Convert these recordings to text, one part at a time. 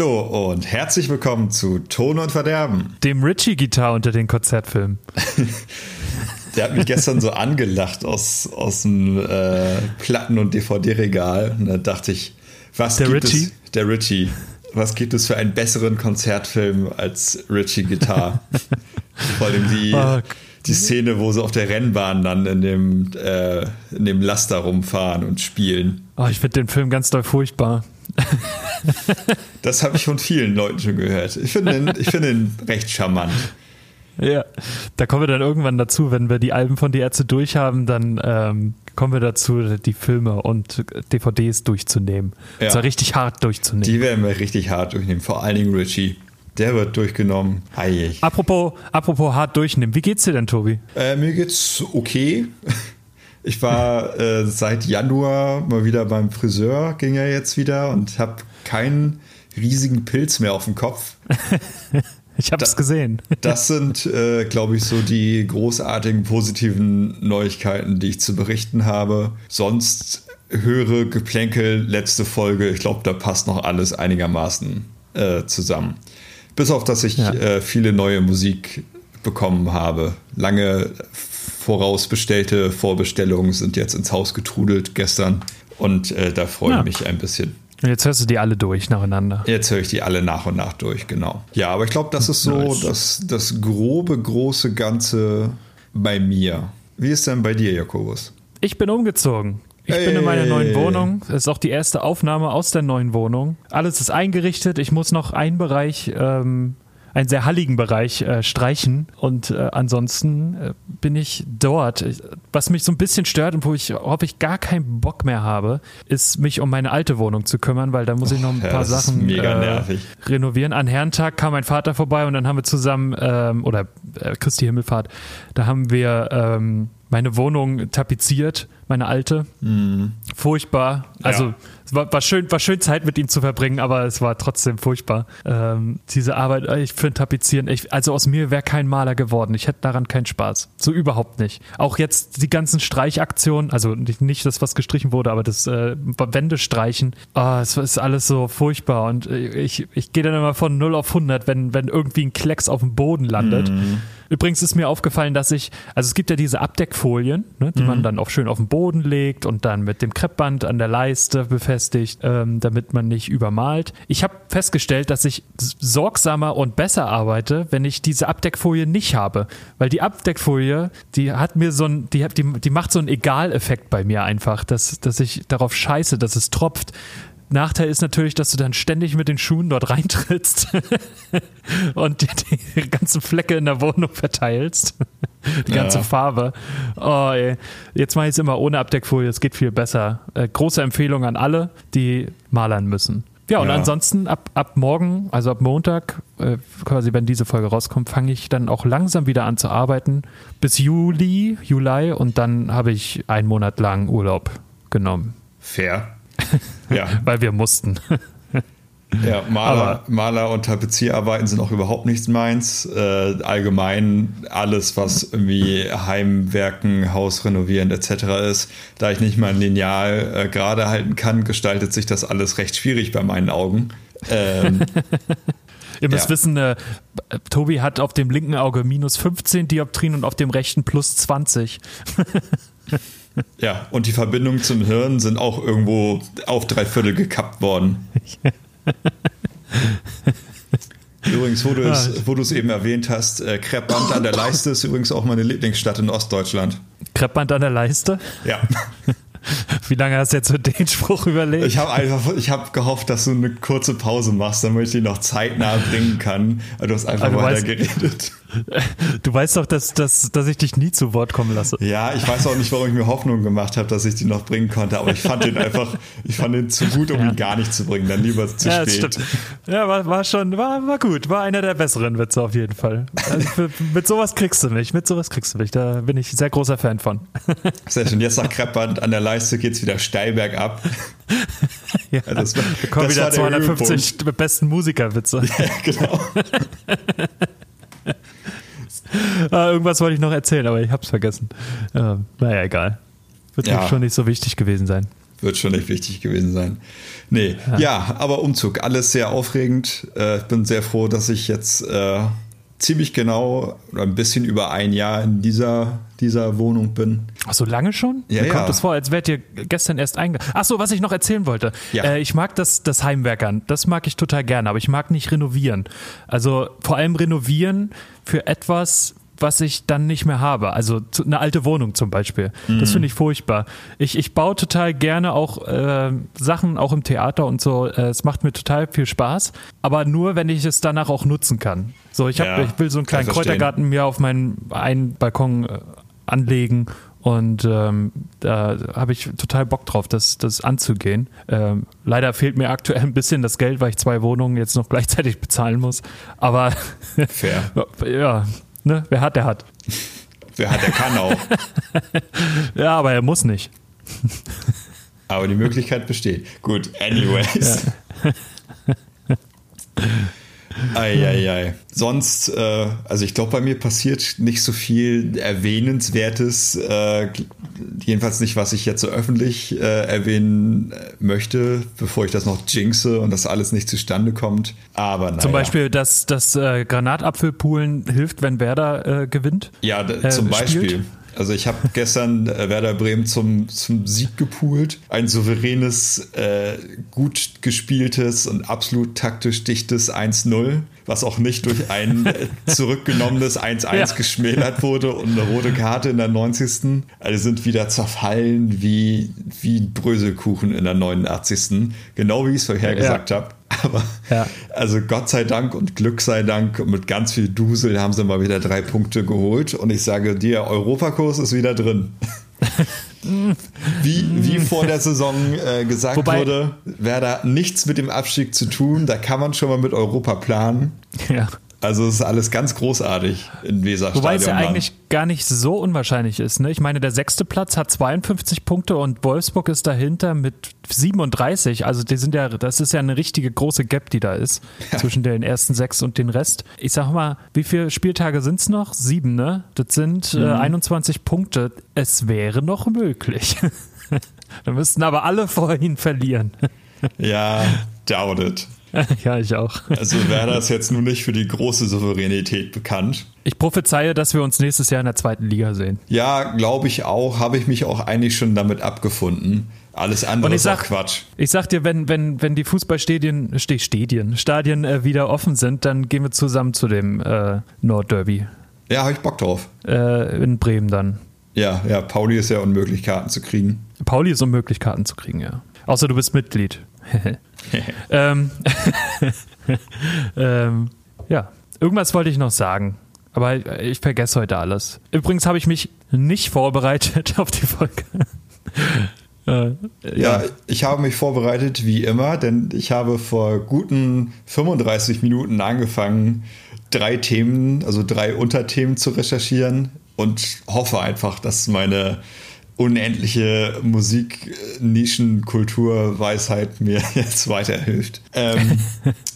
Hallo und herzlich willkommen zu Ton und Verderben. Dem Richie-Gitarre unter den Konzertfilmen. Der hat mich gestern so angelacht aus, aus dem äh, Platten- und DVD-Regal. Und da dachte ich, was Der gibt Richie? es. Der Richie. Was gibt es für einen besseren Konzertfilm als Richie Guitar? Vor allem die, Oh, die Szene, wo sie auf der Rennbahn dann in dem, äh, in dem Laster rumfahren und spielen. Oh, ich finde den Film ganz doll furchtbar. Das habe ich von vielen Leuten schon gehört. Ich finde ihn, ich finde ihn recht charmant. Ja, da kommen wir dann irgendwann dazu, wenn wir die Alben von die Ärzte durchhaben, dann ähm, kommen wir dazu, die Filme und DVDs durchzunehmen. Ja. Und zwar richtig hart durchzunehmen. Die werden wir richtig hart durchnehmen. Vor allen Dingen Richie. Der wird durchgenommen. Apropos, apropos hart durchnehmen, wie geht's dir denn, Tobi? Äh, mir geht's okay. Ich war äh, seit Januar mal wieder beim Friseur, ging er jetzt wieder und habe keinen riesigen Pilz mehr auf dem Kopf. Ich hab's gesehen. Das sind, äh, glaube ich, so die großartigen positiven Neuigkeiten, die ich zu berichten habe. Sonst höre Geplänkel, letzte Folge. Ich glaube, da passt noch alles einigermaßen äh, zusammen. Bis auf, dass ich Ja. äh, viele neue Musik bekommen habe. Lange vorausbestellte Vorbestellungen sind jetzt ins Haus getrudelt gestern. Und äh, da freue Ja. ich mich ein bisschen. Und jetzt hörst du die alle durch nacheinander. Jetzt höre ich die alle nach und nach durch, genau. Ja, aber ich glaube, das ist so Nice. das, das grobe, große Ganze bei mir. Wie ist denn bei dir, Jakobus? Ich bin umgezogen. Ich bin in meiner neuen Wohnung. Das ist auch die erste Aufnahme aus der neuen Wohnung. Alles ist eingerichtet. Ich muss noch einen Bereich, ähm, einen sehr halligen Bereich äh, streichen. Und äh, ansonsten äh, bin ich dort. Was mich so ein bisschen stört und wo ich hoffe ich gar keinen Bock mehr habe, ist mich um meine alte Wohnung zu kümmern, weil da muss ich noch ein ja, paar Sachen mega äh, renovieren. An Herrentag kam mein Vater vorbei und dann haben wir zusammen, ähm, oder äh, Christi Himmelfahrt, da haben wir ähm, meine Wohnung tapeziert, meine alte. Furchtbar. Also Ja. Es war, war, schön, war schön Zeit mit ihm zu verbringen, aber es war trotzdem furchtbar. Ähm, diese Arbeit, äh, ich finde Tapezieren, ich, also aus mir wäre kein Maler geworden. Ich hätte daran keinen Spaß. So überhaupt nicht. Auch jetzt die ganzen Streichaktionen, also nicht, nicht das, was gestrichen wurde, aber das äh, Wände streichen, ah, es ist alles so furchtbar. Und äh, ich, ich gehe dann immer von 0 auf 100, wenn, wenn irgendwie ein Klecks auf dem Boden landet. Übrigens ist mir aufgefallen, dass ich, also es gibt ja diese Abdeckfolien, ne, die man dann auch schön auf den Boden legt und dann mit dem Kreppband an der Leiste befestigt, ähm, damit man nicht übermalt. Ich habe festgestellt, dass ich sorgsamer und besser arbeite, wenn ich diese Abdeckfolie nicht habe, weil die Abdeckfolie, die hat mir so ein, die, die, die macht so einen Egal-Effekt bei mir einfach, dass, dass ich darauf scheiße, dass es tropft. Nachteil ist natürlich, dass du dann ständig mit den Schuhen dort reintrittst und die, die ganzen Flecke in der Wohnung verteilst. Die ganze Ja. Farbe. Oh, ey. Jetzt mache ich es immer ohne Abdeckfolie, es geht viel besser. Äh, große Empfehlung an alle, die malern müssen. Ja, und Ja. ansonsten ab, ab morgen, also ab Montag, äh, quasi wenn diese Folge rauskommt, fange ich dann auch langsam wieder an zu arbeiten. Bis Juli, Juli und dann habe ich einen Monat lang Urlaub genommen, Fair. Ja, weil wir mussten. Ja Maler, Aber- Maler und Tapezierarbeiten sind auch überhaupt nichts meins. Äh, allgemein alles, was irgendwie Heimwerken, Haus renovieren etc. ist. Da ich nicht mal ein Lineal äh, gerade halten kann, gestaltet sich das alles recht schwierig bei meinen Augen. Ähm, Ihr müsst Ja. wissen, äh, Tobi hat auf dem linken Auge minus 15 Dioptrien und auf dem rechten plus 20. Ja, und die Verbindungen zum Hirn sind auch irgendwo auf drei Viertel gekappt worden. Übrigens, wo du Ah. es, wo du es eben erwähnt hast, äh, Kreppband an der Leiste ist übrigens auch meine Lieblingsstadt in Ostdeutschland. Kreppband an der Leiste. Ja, Wie lange hast du jetzt so den Spruch überlegt? ich habe einfach, ich habe gehofft, dass du eine kurze Pause machst, damit ich die noch zeitnah bringen kann. Du hast einfach du weiter weißt- geredet. Du weißt doch, dass, dass, dass ich dich nie zu Wort kommen lasse. Ja, ich weiß auch nicht, warum ich mir Hoffnung gemacht habe, dass ich die noch bringen konnte, aber ich fand den einfach, ich fand den zu gut, um ihn gar nicht zu bringen, dann lieber zu ja, spät. stimmt. Ja, war, war schon, war, war gut. War einer der besseren Witze auf jeden Fall. Also mit sowas kriegst du mich. Mit sowas kriegst du mich. Da bin ich sehr großer Fan von. Sehr schön. Jetzt nach Kreppband an der Leiste geht's wieder steil bergab. Ja, Ja, das war- wir kommen das wieder war der 250 besten Musikerwitze. Ja, genau. Ah, irgendwas wollte ich noch erzählen, aber ich hab's vergessen. Ähm, naja, egal. Wird Ja. schon nicht so wichtig gewesen sein. wird schon nicht wichtig gewesen sein. Nee, ja, ja aber Umzug, alles sehr aufregend. Äh, ich bin sehr froh, dass ich jetzt äh, ziemlich genau oder ein bisschen über ein Jahr in dieser, dieser Wohnung bin. Ach so lange schon? Ja, Mir ja. kommt das vor, als wärt ihr gestern erst eingegangen. Ach so, was ich noch erzählen wollte. Ja. Äh, ich mag das, das Heimwerkern. Das mag ich total gerne, aber ich mag nicht renovieren. Also vor allem renovieren für etwas, was ich dann nicht mehr habe. Also eine alte Wohnung zum Beispiel. Das finde ich furchtbar. Ich, ich baue total gerne auch äh, Sachen, auch im Theater und so. Äh, es macht mir total viel Spaß, aber nur, wenn ich es danach auch nutzen kann. So, ich, hab, Ja, ich will so einen kleinen. Kräutergarten mir auf meinen einen Balkon äh, anlegen. Und ähm, da habe ich total Bock drauf, das, das anzugehen. Ähm, leider fehlt mir aktuell ein bisschen das Geld, weil ich zwei Wohnungen jetzt noch gleichzeitig bezahlen muss. Aber Fair. ja, ne, wer hat, der hat. Wer hat, der kann auch. Ja, aber er muss nicht. Aber die Möglichkeit besteht. Gut, anyways. Eieiei. Sonst, äh, also ich glaube, bei mir passiert nicht so viel Erwähnenswertes. Äh, jedenfalls nicht, was ich jetzt so öffentlich äh, erwähnen äh, möchte, bevor ich das noch jinxe und das alles nicht zustande kommt. Aber naja. Zum Beispiel, dass das äh, Granatapfelpoolen hilft, wenn Werder äh, gewinnt. Ja, zum Beispiel. spielt. Also ich habe gestern äh, Werder Bremen zum, zum Sieg gepoolt. Ein souveränes, äh, gut gespieltes und absolut taktisch dichtes 1-0, was auch nicht durch ein äh, zurückgenommenes 1-1 Ja. geschmälert wurde und eine rote Karte in der 90. Also sind wieder zerfallen wie, wie ein Bröselkuchen in der 89. Genau wie ich es vorher Ja. gesagt habe. Aber Ja. also Gott sei Dank und Glück sei Dank und mit ganz viel Dusel haben sie mal wieder drei Punkte geholt. Und ich sage dir, Europakurs ist wieder drin. wie, wie vor der Saison äh, gesagt Wobei- wurde, Werder nichts mit dem Abstieg zu tun. Da kann man schon mal mit Europa planen. Ja. Also es ist alles ganz großartig in Weserstadion. Wobei es ja eigentlich gar nicht so unwahrscheinlich ist. Ne? Ich meine, der sechste Platz hat 52 Punkte und Wolfsburg ist dahinter mit 37. Also die sind ja, das ist ja eine richtige große Gap, die da ist zwischen den ersten sechs und den Rest. Ich sag mal, wie viele Spieltage sind es noch? Sieben, ne? Das sind Mhm. äh, 21 Punkte. Es wäre noch möglich. da müssten aber alle vorhin verlieren. Ja, doubt it. ja, ich auch. Also Werder ist jetzt nun nicht für die große Souveränität bekannt. Ich prophezeie, dass wir uns nächstes Jahr in der zweiten Liga sehen. Ja, glaube ich auch. Habe ich mich auch eigentlich schon damit abgefunden. Alles andere ist auch sag- Quatsch. Ich sag dir, wenn, wenn, wenn die Fußballstadien, Stadien, Stadien äh, wieder offen sind, dann gehen wir zusammen zu dem äh, Nordderby Ja, habe ich Bock drauf. äh, in Bremen dann. Ja, ja, Pauli ist ja unmöglich, Karten zu kriegen. Pauli ist unmöglich, Karten zu kriegen, ja. Außer du bist Mitglied. ähm, ähm, ja, irgendwas wollte ich noch sagen. Aber ich vergesse heute alles. Übrigens habe ich mich nicht vorbereitet auf die Folge. äh, Ja, ich habe mich vorbereitet, wie immer, denn ich habe vor guten 35 Minuten angefangen, drei Themen, also drei Unterthemen zu recherchieren und hoffe einfach, dass meine unendliche Musik-Nischen-Kultur-Weisheit mir jetzt weiterhilft. Ähm,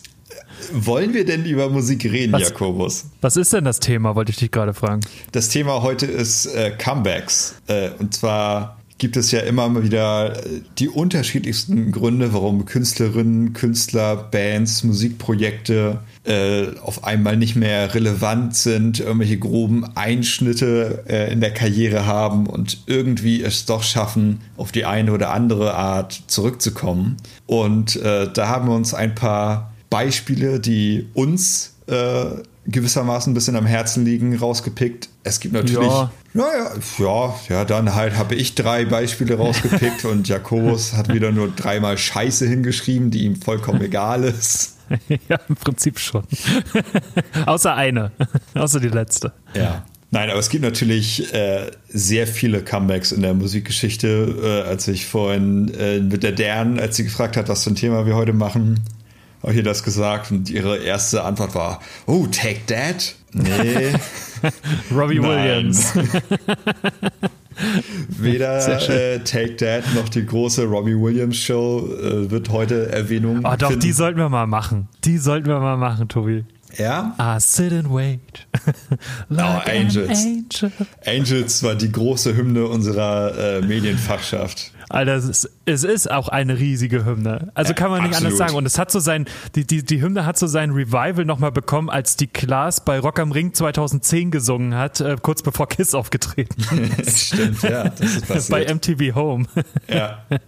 wollen wir denn über Musik reden, Was? Jakobus? Was ist denn das Thema, wollte ich dich gerade fragen. Das Thema heute ist äh, Comebacks. Äh, und zwar gibt es ja immer mal wieder äh, die unterschiedlichsten Gründe, warum Künstlerinnen, Künstler, Bands, Musikprojekte äh, auf einmal nicht mehr relevant sind, irgendwelche groben Einschnitte äh, in der Karriere haben und irgendwie es doch schaffen, auf die eine oder andere Art zurückzukommen. Und äh, da haben wir uns ein paar Beispiele, die uns äh, gewissermaßen ein bisschen am Herzen liegen, rausgepickt. Es gibt natürlich, Ja. naja, ja, ja, dann halt habe ich drei Beispiele rausgepickt und Jakobus hat wieder nur dreimal Scheiße hingeschrieben, die ihm vollkommen egal ist. ja, im Prinzip schon. Außer eine. Außer die letzte. Ja. Nein, aber es gibt natürlich äh, sehr viele Comebacks in der Musikgeschichte. Äh, als ich vorhin äh, mit der Dern, als sie gefragt hat, was für ein Thema wir heute machen, habe ich ihr das gesagt und ihre erste Antwort war, oh, Take That? Nee. Robbie. Williams. Weder äh, Take That noch die große Robbie Williams Show äh, wird heute Erwähnung Oh, doch, finden. die sollten wir mal machen. Die sollten wir mal machen, Tobi. ja? I sit and wait. like Angels. An angel. Angels war die große Hymne unserer äh, Medienfachschaft. Alter, es ist, es ist auch eine riesige Hymne. Also kann man nicht absolut. anders sagen. Und es hat so sein, die, die, die Hymne hat so sein Revival nochmal bekommen, als die Klaas bei Rock am Ring 2010 gesungen hat, äh, kurz bevor Kiss aufgetreten Stimmt, ja, das ist passiert. bei MTV Home. ja.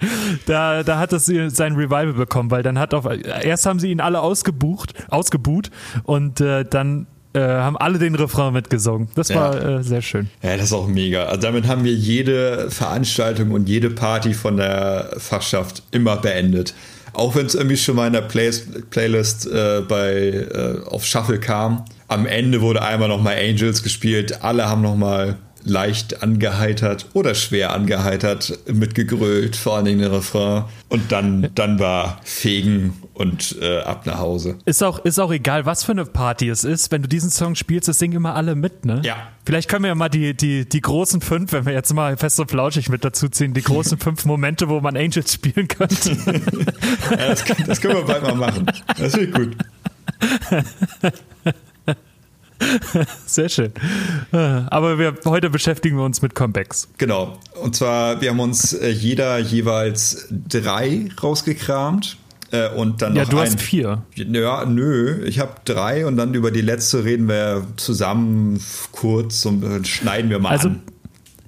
Da, da hat es sein Revival bekommen, weil dann hat auf, erst haben sie ihn alle ausgebucht, ausgebuht und äh, dann äh, haben alle den Refrain mitgesungen. Das Ja. war äh, sehr schön. Ja, das ist auch mega. Also damit haben wir jede Veranstaltung und jede Party von der Fachschaft immer beendet. Auch wenn es irgendwie schon mal in der Play Playlist äh, bei äh, auf Shuffle kam. Am Ende wurde einmal nochmal Angels gespielt. Alle haben nochmal leicht angeheitert oder schwer angeheitert mitgegrölt, vor allen Dingen den Refrain. Und dann, dann war Fegen und äh, ab nach Hause. Ist auch, ist auch egal, was für eine Party es ist. Wenn du diesen Song spielst, das singen immer alle mit, ne? Ja. Vielleicht können wir ja mal die, die, die großen fünf, wenn wir jetzt mal fest und flauschig mit dazu ziehen, die großen fünf Momente, wo man Angels spielen könnte. Ja, das, kann- das können wir bald mal machen. Das wird gut. Sehr schön. Äh, Aber wir, heute beschäftigen wir uns mit Comebacks. Genau. Und zwar, wir haben uns äh, jeder jeweils drei rausgekramt. Äh, und dann Ja, noch du ein, hast vier. Ja, nö. Ich habe drei und dann über die letzte reden wir zusammen kurz und äh, schneiden wir mal Also an.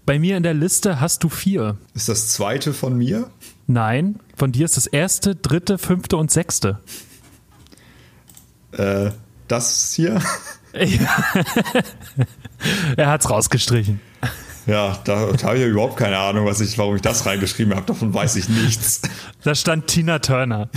bei mir in der Liste hast du vier. Ist das zweite von mir? Nein, von dir ist das erste, dritte, fünfte und sechste. Äh, das hier? er hat's rausgestrichen. Ja, da, da habe ich ja überhaupt keine Ahnung, was ich, warum ich das reingeschrieben habe. Davon weiß ich nichts. Da stand Tina Turner.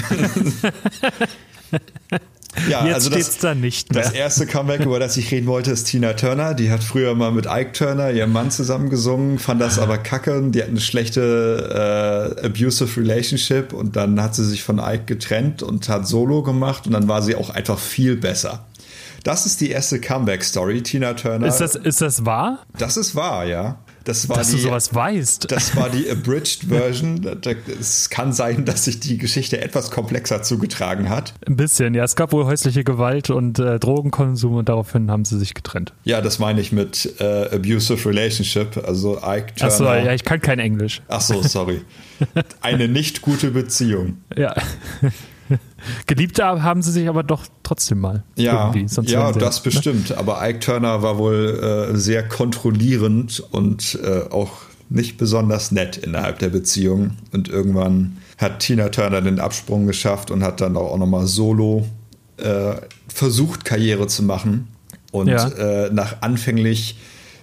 Ja, Jetzt also steht's das, da nicht mehr. Das erste Comeback, über das ich reden wollte, ist Tina Turner. Die hat früher mal mit Ike Turner, ihrem Mann, zusammen gesungen, fand das aber kacke. Die hat eine schlechte äh, abusive Relationship und dann hat sie sich von Ike getrennt und hat Solo gemacht und dann war sie auch einfach viel besser. Das ist die erste Comeback-Story, Tina Turner. Ist das, ist das wahr? das ist wahr, ja. Das war Dass die, du sowas weißt. das war die abridged Version. Es kann sein, dass sich die Geschichte etwas komplexer zugetragen hat. Ein bisschen, ja. Es gab wohl häusliche Gewalt und äh, Drogenkonsum und daraufhin haben sie sich getrennt. Ja, das meine ich mit äh, abusive relationship. Also Ike Turner. Achso, ja, ich kann kein Englisch. Ach so, sorry. Eine nicht gute Beziehung. Ja. Geliebt haben sie sich aber doch trotzdem mal. Ja, ja, das bestimmt. Aber Ike Turner war wohl äh, sehr kontrollierend und äh, auch nicht besonders nett innerhalb der Beziehung. Und irgendwann hat Tina Turner den Absprung geschafft und hat dann auch nochmal solo äh, versucht, Karriere zu machen. Und Ja. äh, nach anfänglich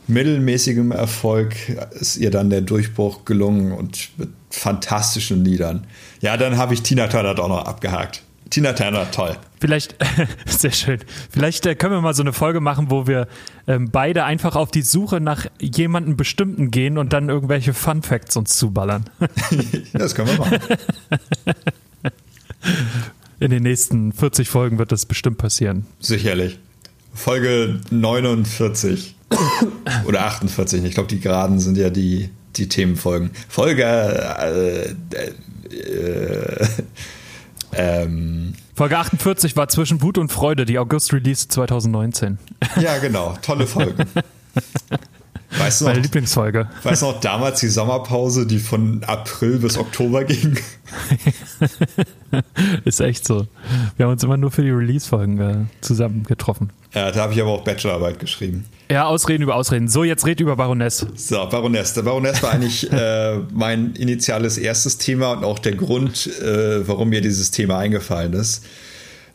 mittelmäßigem Erfolg ist ihr dann der Durchbruch gelungen und mit fantastischen Liedern. Ja, dann habe ich Tina Turner doch noch abgehakt. Tina Turner, toll. Vielleicht, sehr schön. Vielleicht äh, können wir mal so eine Folge machen, wo wir ähm, beide einfach auf die Suche nach jemandem Bestimmten gehen und dann irgendwelche Fun Facts uns zuballern. Das können wir machen. In den nächsten 40 Folgen wird das bestimmt passieren. Sicherlich. Folge 49 oder 48. Ich glaube, die geraden sind ja die, die Themenfolgen. Folge äh, äh, ähm, Folge 48 war zwischen Wut und Freude, die August-Release 2019. ja, genau. Tolle Folgen. Weißt du Meine noch, Lieblingsfolge. weißt du noch damals die Sommerpause, die von April bis Oktober ging? Ist echt so. Wir haben uns immer nur für die Release-Folgen äh, zusammen getroffen. Ja, da habe ich aber auch Bachelorarbeit geschrieben. Ja, Ausreden über Ausreden. So, jetzt red über Baroness. So, Baroness. Der Baroness war eigentlich äh, mein initiales erstes Thema und auch der Grund, äh, warum mir dieses Thema eingefallen ist.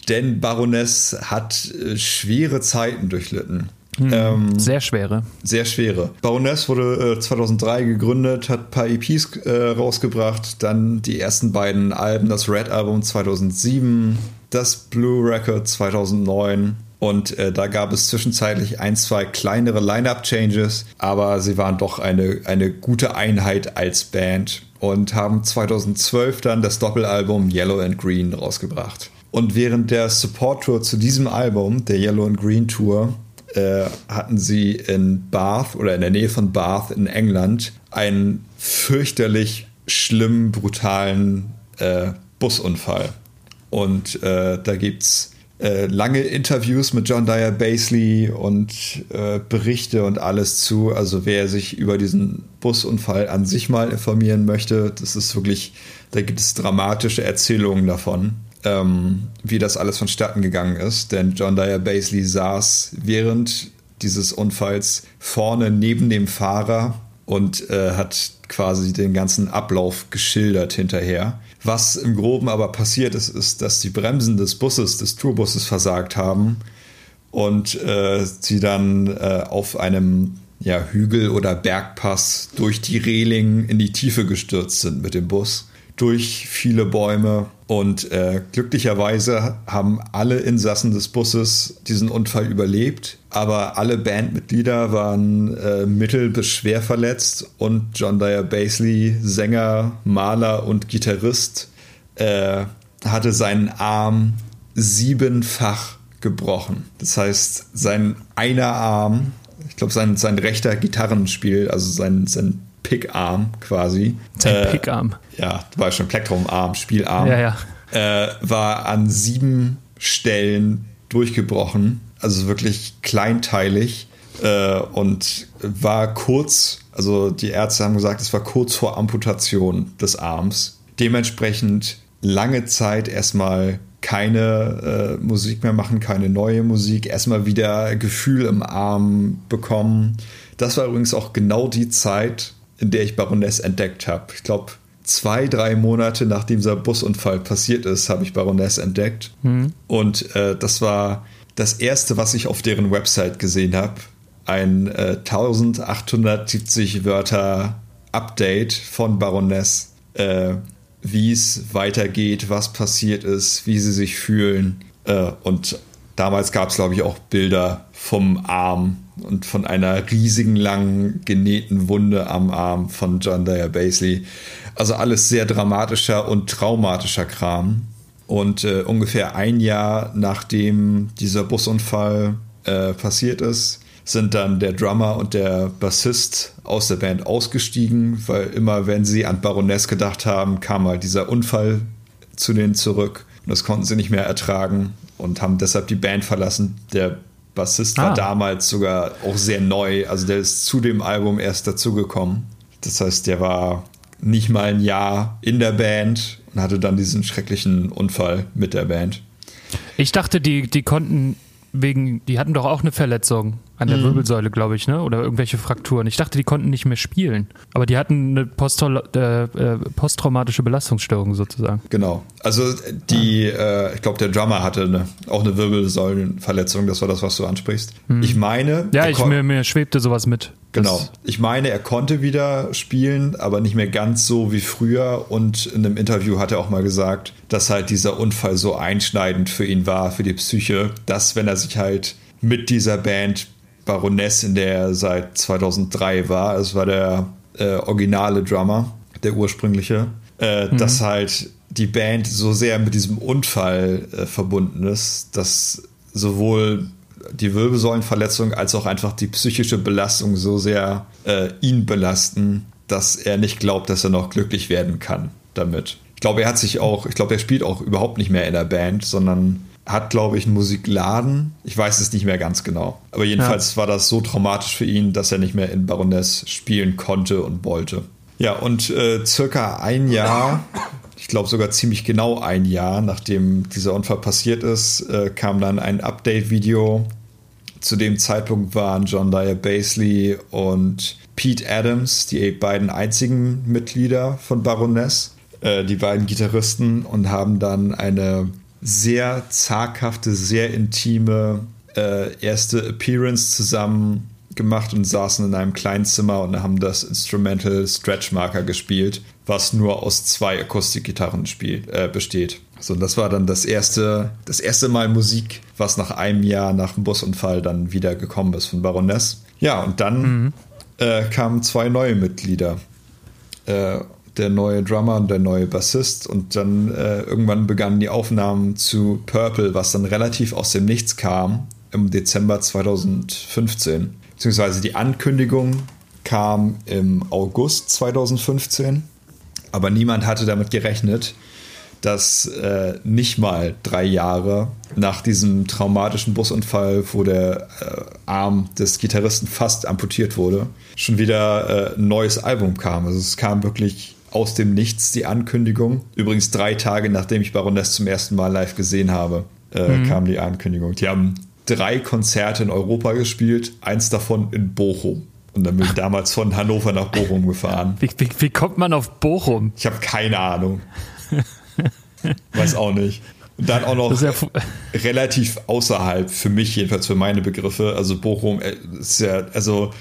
Denn Baroness hat äh, schwere Zeiten durchlitten. Ähm, Sehr schwere. sehr schwere. Baroness wurde äh, 2003 gegründet, hat ein paar EPs äh, rausgebracht, dann die ersten beiden Alben, das Red Album 2007, das Blue Record 2009 und äh, da gab es zwischenzeitlich ein, zwei kleinere Line-Up-Changes, aber sie waren doch eine, eine gute Einheit als Band und haben 2012 dann das Doppelalbum Yellow and Green rausgebracht. Und während der Support-Tour zu diesem Album, der Yellow and Green Tour, äh, hatten sie in Bath oder in der Nähe von Bath in England einen fürchterlich schlimmen, brutalen äh, Busunfall. Und äh, da gibt's äh, lange Interviews mit John Dyer Basley und äh, Berichte und alles zu. Also wer sich über diesen Busunfall an sich mal informieren möchte, das ist wirklich, da gibt es dramatische Erzählungen davon, ähm, wie das alles vonstatten gegangen ist. Denn John Dyer Basley saß während dieses Unfalls vorne neben dem Fahrer und äh, hat quasi den ganzen Ablauf geschildert hinterher. Was im Groben aber passiert ist, ist, dass die Bremsen des Busses, des Tourbusses versagt haben und äh, sie dann äh, auf einem ja, Hügel oder Bergpass durch die Reling in die Tiefe gestürzt sind mit dem Bus durch viele Bäume. Und äh, glücklicherweise haben alle Insassen des Busses diesen Unfall überlebt. Aber alle Bandmitglieder waren äh, mittel- bis schwer verletzt. Und John Dyer Basley, Sänger, Maler und Gitarrist, äh, hatte seinen Arm siebenfach gebrochen. Das heißt, sein einer Arm, ich glaube, sein, sein rechter Gitarrenspiel, also sein, sein Pickarm quasi. Sein äh, Pickarm. Ja, du weißt schon, Plektrumarm, Spielarm. Ja, ja. Äh, war an sieben Stellen durchgebrochen. Also wirklich kleinteilig. Äh, und war kurz, also die Ärzte haben gesagt, es war kurz vor Amputation des Arms. Dementsprechend lange Zeit erstmal keine äh, Musik mehr machen, keine neue Musik, erstmal wieder Gefühl im Arm bekommen. Das war übrigens auch genau die Zeit, in der ich Baroness entdeckt habe. Ich glaube, zwei, drei Monate nachdem dieser Busunfall passiert ist, habe ich Baroness entdeckt. Mhm. Und äh, das war das erste, was ich auf deren Website gesehen habe. Ein äh, 1870 Wörter Update von Baroness, äh, wie es weitergeht, was passiert ist, wie sie sich fühlen. Äh, und damals gab es, glaube ich, auch Bilder vom Arm und von einer riesigen langen genähten Wunde am Arm von John Dyer Basley. Also alles sehr dramatischer und traumatischer Kram. Und äh, ungefähr ein Jahr nachdem dieser Busunfall äh, passiert ist, sind dann der Drummer und der Bassist aus der Band ausgestiegen, weil immer wenn sie an Baroness gedacht haben, kam halt dieser Unfall zu denen zurück. Und das konnten sie nicht mehr ertragen und haben deshalb die Band verlassen. Der Bassist ah. war damals sogar auch sehr neu. Also der ist zu dem Album erst dazugekommen. Das heißt, der war nicht mal ein Jahr in der Band und hatte dann diesen schrecklichen Unfall mit der Band. Ich dachte, die, die konnten wegen, die hatten doch auch eine Verletzung an der mhm. Wirbelsäule, glaube ich, ne? Oder irgendwelche Frakturen. Ich dachte, die konnten nicht mehr spielen. Aber die hatten eine äh, äh, posttraumatische Belastungsstörung sozusagen. Genau. Also die, äh, ich glaube, der Drummer hatte eine, auch eine Wirbelsäulenverletzung. Das war das, was du ansprichst. Mhm. Ich meine. Ja, ich, mir, mir schwebte sowas mit. Genau. Ich meine, er konnte wieder spielen, aber nicht mehr ganz so wie früher. Und in einem Interview hat er auch mal gesagt, dass halt dieser Unfall so einschneidend für ihn war, für die Psyche, dass wenn er sich halt mit dieser Band Baroness, in der er seit 2003 war. Es war der äh, originale Drummer, der ursprüngliche. Äh, mhm. Dass halt die Band so sehr mit diesem Unfall äh, verbunden ist, dass sowohl die Wirbelsäulenverletzung als auch einfach die psychische Belastung so sehr äh, ihn belasten, dass er nicht glaubt, dass er noch glücklich werden kann damit. Ich glaube, er hat sich auch, ich glaube, er spielt auch überhaupt nicht mehr in der Band, sondern hat, glaube ich, einen Musikladen. Ich weiß es nicht mehr ganz genau. Aber jedenfalls ja. war das so traumatisch für ihn, dass er nicht mehr in Baroness spielen konnte und wollte. Ja, und äh, circa ein Jahr, ich glaube sogar ziemlich genau ein Jahr, nachdem dieser Unfall passiert ist, äh, kam dann ein Update-Video. Zu dem Zeitpunkt waren John Dyer Basley und Pete Adams die beiden einzigen Mitglieder von Baroness, äh, die beiden Gitarristen, und haben dann eine sehr zaghafte, sehr intime äh, erste Appearance zusammen gemacht und saßen in einem kleinen Zimmer und haben das Instrumental Stretch Marker gespielt, was nur aus zwei Akustikgitarren spielt, äh, besteht. So, und das war dann das erste, das erste Mal Musik, was nach einem Jahr nach dem Busunfall dann wieder gekommen ist von Baroness. Ja, und dann mhm. äh, kamen zwei neue Mitglieder. Äh, der neue Drummer und der neue Bassist und dann äh, irgendwann begannen die Aufnahmen zu Purple, was dann relativ aus dem Nichts kam im Dezember 2015. Beziehungsweise die Ankündigung kam im August 2015, aber niemand hatte damit gerechnet, dass äh, nicht mal drei Jahre nach diesem traumatischen Busunfall, wo der äh, Arm des Gitarristen fast amputiert wurde, schon wieder äh, ein neues Album kam. Also es kam wirklich aus dem Nichts die Ankündigung. Übrigens drei Tage nachdem ich Baroness zum ersten Mal live gesehen habe, äh, mhm. kam die Ankündigung. Die haben drei Konzerte in Europa gespielt, eins davon in Bochum. Und dann bin ich damals von Hannover nach Bochum gefahren. Wie, wie, wie kommt man auf Bochum? Ich habe keine Ahnung. Weiß auch nicht. Und dann auch noch ja relativ außerhalb, für mich jedenfalls, für meine Begriffe. Also Bochum äh, ist ja, also